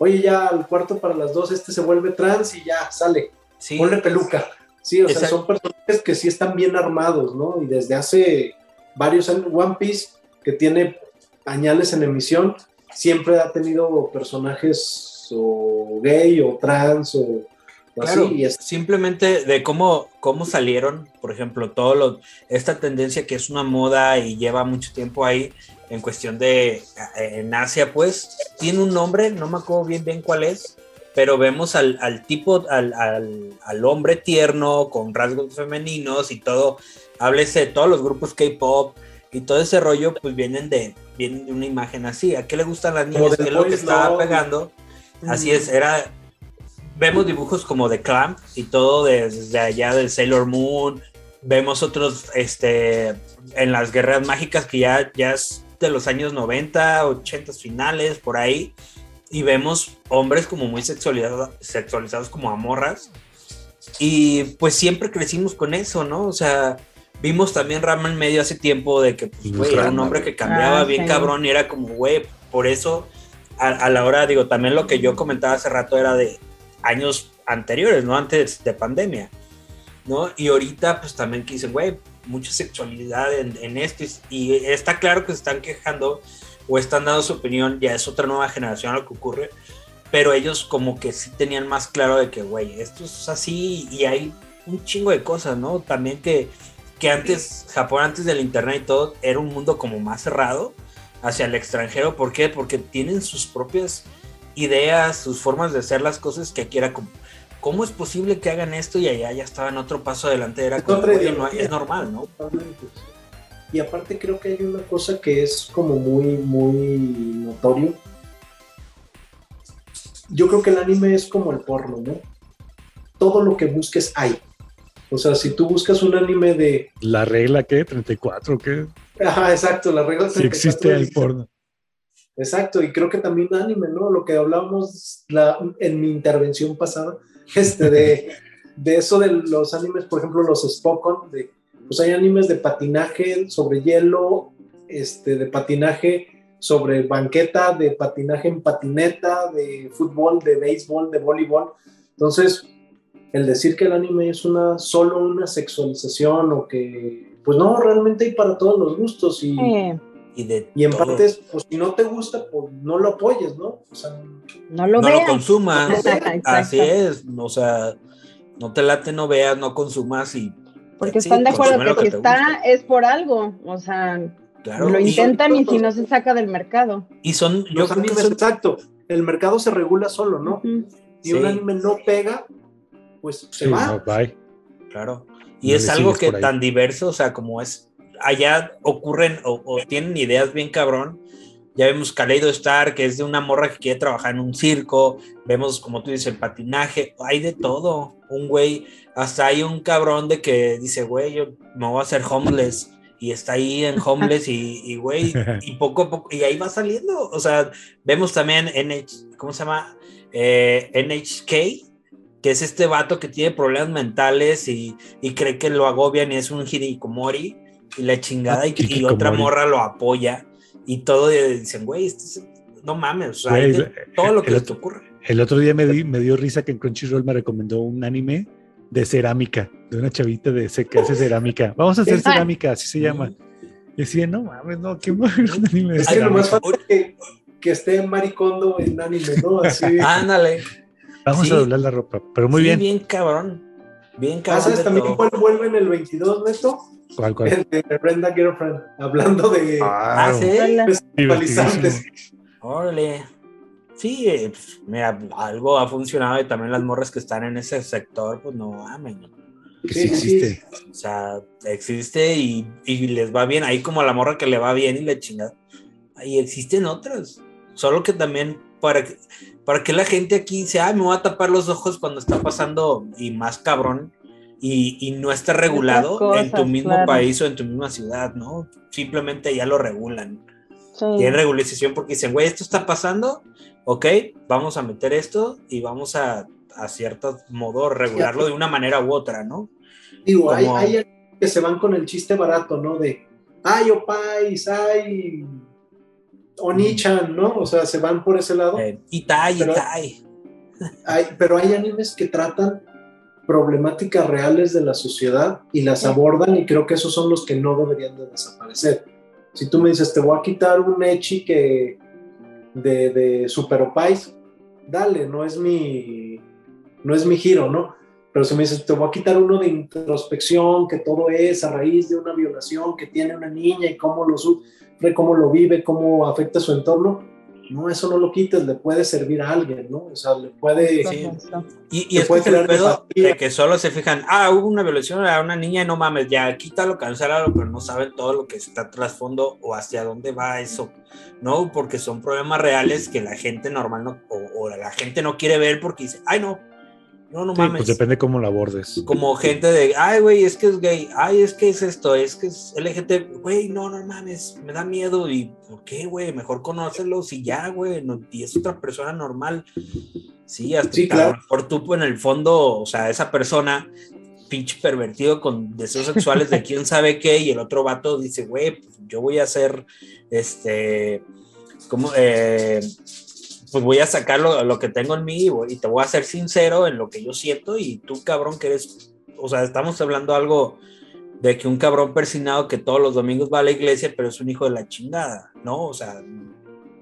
oye, ya al cuarto para las dos este se vuelve trans y ya sale. Sí. Ponle peluca. Sí, o sea, son personajes que sí están bien armados, ¿no? Y desde hace varios años, One Piece, que tiene añales en emisión, siempre ha tenido personajes o gay o trans o, así. Simplemente de cómo, cómo salieron, por ejemplo, todo lo, esta tendencia que es una moda y lleva mucho tiempo ahí, en cuestión de eh, en Asia, pues tiene un nombre, no me acuerdo bien bien cuál es, pero vemos al, al tipo, al, al, al, hombre tierno con rasgos femeninos y todo, háblese de todos los grupos K-pop y todo ese rollo, pues vienen de, vienen de una imagen así. ¿A qué le gustan las niñas? ¿Qué es lo que estaba pegando? Así es, era. Vemos dibujos como de Clamp y todo desde allá del Sailor Moon. Vemos otros este, en las guerras mágicas que ya, ya es de los años 90, 80 finales, por ahí, y vemos hombres como muy sexualizados, sexualizados como amorras. Y pues siempre crecimos con eso, ¿no? O sea, vimos también Rama en medio hace tiempo de que pues, era un hombre que cambiaba ah, bien cabrón y era como, güey, por eso a, la hora, digo, también lo que yo comentaba hace rato era de años anteriores, ¿no? Antes de pandemia, ¿no? Y ahorita pues también que dicen, güey, mucha sexualidad en, esto y está claro que se están quejando o están dando su opinión, ya es otra nueva generación lo que ocurre, pero ellos como que sí tenían más claro de que, güey, esto es así y hay un chingo de cosas, ¿no? También que, que antes, Japón antes del Internet y todo, era un mundo como más cerrado hacia el extranjero, ¿por qué? Porque tienen sus propias ideas, sus formas de hacer las cosas que aquí era como ¿cómo es posible que hagan esto y allá ya estaban otro paso adelante? Era como, no, es normal, ¿no? Y aparte creo que hay una cosa que es como muy, muy notorio. Yo creo que el anime es como el porno, ¿no? Todo lo que busques hay. O sea, si tú buscas un anime de... ¿La regla qué? ¿34 qué? Ajá, exacto, la regla 34. Si existe el porno. Exacto, y creo que también anime, ¿no? Lo que hablamos la, en mi intervención pasada, este, de, de eso de los animes, por ejemplo, los Spokon, de, pues hay animes de patinaje sobre hielo, este, de patinaje sobre banqueta, de patinaje en patineta, de fútbol, de béisbol, de voleibol. Entonces, el decir que el anime es una solo una sexualización o que, pues no, realmente hay para todos los gustos y, Y, de y en todo. partes, pues si no te gusta, pues no lo apoyes, ¿no? O sea, no lo no lo consumas. Así es. O sea, no te late, no veas, no consumas y. Porque sí, están de acuerdo consume lo que si está es por algo. O sea, Claro, lo intentan y si no se saca del mercado. Y son, yo los creo que animes, son- exacto, el mercado se regula solo, ¿no? Ujú. Si un anime no pega, pues se Sí, va. no, bye. Claro. Y No es algo que tan diverso, o sea, como es, allá ocurren o, o tienen ideas bien cabrón. Ya vemos Kaleido Star, que es de una morra que quiere trabajar en un circo. Vemos, como tú dices, el patinaje. Hay de todo. Un güey, hasta hay un cabrón de que dice, güey, yo me voy a hacer homeless. Y está ahí en homeless y, y, güey, y poco a poco, y ahí va saliendo. O sea, vemos también NH, ¿cómo se llama? Eh, NHK, que es este vato que tiene problemas mentales y, y cree que lo agobian y es un hikikomori y la chingada y, otra morra lo apoya y todo y dicen, güey, este es- no mames, o sea, hay Güey, de todo lo que otro- ocurre. El otro día me, di- me dio risa que en Crunchyroll me recomendó un anime de cerámica, de una chavita de que hace cerámica. Vamos a hacer cerámica, así se llama. Y decía, no mames, no, qué mal un anime de Es que lo más cerámica. fácil es que, que esté maricondo en anime, ¿no? Así. Ándale. Vamos sí. a doblar la ropa, pero muy Sí, bien. Bien cabrón. Bien Ah, cabrón. ¿Sabes también cuál vuelve en el 22, Neto? ¿Cuál, cuál? El de Brenda Girlfriend, hablando de Ah, sí. Hola. sexualizantes. Órale. Sí, eh, pues, mira, algo ha funcionado y también las morras que están en ese sector, pues no mames. ¿no? Que Sí, sí sí, existe. O sea, existe y, y les va bien. Ahí como a la morra que le va bien y le chinga. Ahí existen otras. Solo que también para que, para que la gente aquí dice, ah, me voy a tapar los ojos cuando está pasando y más cabrón y, y no está regulado Otras en tu cosas, mismo claro. país o en tu misma ciudad, ¿no? Simplemente ya lo regulan. Sí. Tienen regularización porque dicen, güey, esto está pasando, ok, vamos a meter esto y vamos a, a cierto modo regularlo de una manera u otra, ¿no? Digo, hay, Como- hay que se van con el chiste barato, ¿no? De, ay, opais, ay, Oni-chan, ¿no? O sea, se van por ese lado. Eh, Itai, Pero- Itai. Hay, pero hay animes que tratan problemáticas reales de la sociedad y las abordan y creo que esos son los que no deberían de desaparecer. Si tú me dices, te voy a quitar un Echi que de, de Super Opais, dale, no es mi no es mi giro, ¿no? Pero si me dices, te voy a quitar uno de introspección, que todo es a raíz de una violación que tiene una niña y cómo lo sufre, cómo lo vive, cómo afecta su entorno, no, eso no lo quites, le puede servir a alguien, ¿no? O sea, le puede... Sí. Y, y es que puede el crear pedo de que solo se fijan, ah, hubo una violación a una niña y no mames, ya quítalo, cancélalo, pero no saben todo lo que está trasfondo o hacia dónde va eso, ¿no? Porque son problemas reales que la gente normal no, o, o la gente no quiere ver porque dice, ay, no, no, no Sí, mames. pues depende cómo la abordes. como gente de, ay, güey, es que es gay, ay, es que es esto, es que es LGBT, güey, no, no mames, me da miedo, y ¿por qué, güey? Mejor conócelos y ya, güey, no- y es otra persona normal. Sí, hasta Sí, claro. mejor tú, pues, en el fondo, o sea, esa persona, pinche pervertido con deseos sexuales de quién sabe qué, y el otro vato dice, güey, pues, yo voy a hacer, este, como, eh, pues voy a sacar lo, lo que tengo en mí y, voy- y te voy a ser sincero en lo que yo siento y tú cabrón que eres, o sea, estamos hablando algo de que un cabrón persinado que todos los domingos va a la iglesia pero es un hijo de la chingada, ¿no? O sea,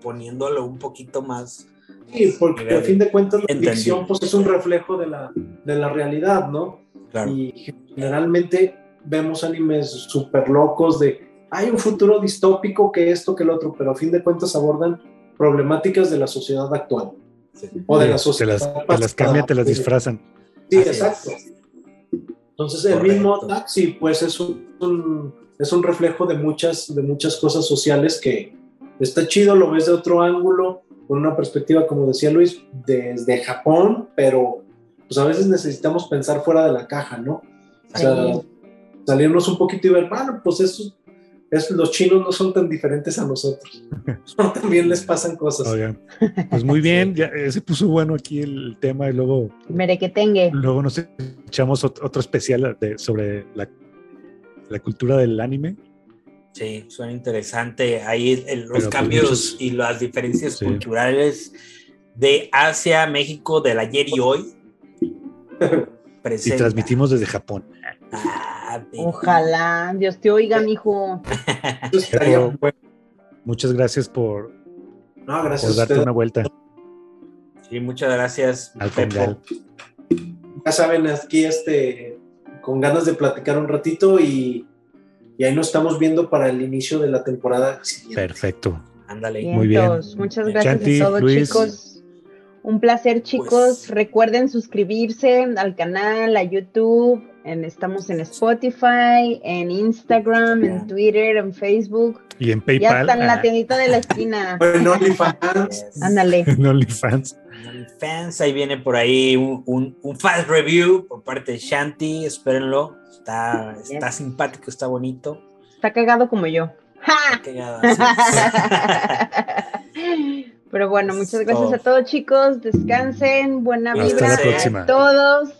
poniéndolo un poquito más... Sí, porque a fin de cuentas la ficción pues, es un reflejo de la, de la realidad, ¿no? Claro. Y generalmente vemos animes súper locos de hay un futuro distópico que esto, que el otro, pero a fin de cuentas abordan problemáticas de la sociedad actual Sí. o de la te sociedad las, te las cambian, te las disfrazan. Sí, Así exacto. es. Entonces el mismo taxi pues es un, un- es un reflejo de muchas, de muchas cosas sociales que está chido, lo ves de otro ángulo, con una perspectiva, como decía Luis, desde Japón, pero pues a veces necesitamos pensar fuera de la caja, ¿no? O sea, salirnos un poquito y ver, bueno, pues eso, los chinos no son tan diferentes a nosotros. También les pasan cosas. pues muy bien, ya eh, se puso bueno aquí el tema y luego. Merequetengue. Luego nos echamos otro especial sobre la, la cultura del anime. Sí, suena interesante. Ahí los pues, cambios y las diferencias culturales de Asia, México, del ayer y hoy. Y transmitimos desde Japón. Ah, Ojalá, Dios te oiga, mijo. muchas gracias por, no, gracias darte una vuelta. Sí, muchas gracias. Al Ya saben, aquí este, con ganas de platicar un ratito y, ahí nos estamos viendo para el inicio de la temporada Perfecto. Ándale. Muy bien. Muchas gracias a todos, chicos. Un placer, chicos. Pues Recuerden suscribirse al canal, a YouTube. En, estamos en Spotify, en Instagram, en Twitter, en Facebook. Y en PayPal. Ya está en la ah. tiendita de la esquina. en OnlyFans. Ándale. En OnlyFans. OnlyFans. Ahí viene por ahí un, un, fast review por parte de Shanti. Espérenlo. Está, está simpático, está bonito. Está cagado como yo. Está cagado. Pero bueno, muchas gracias a todos chicos, descansen, buena vibra a todos.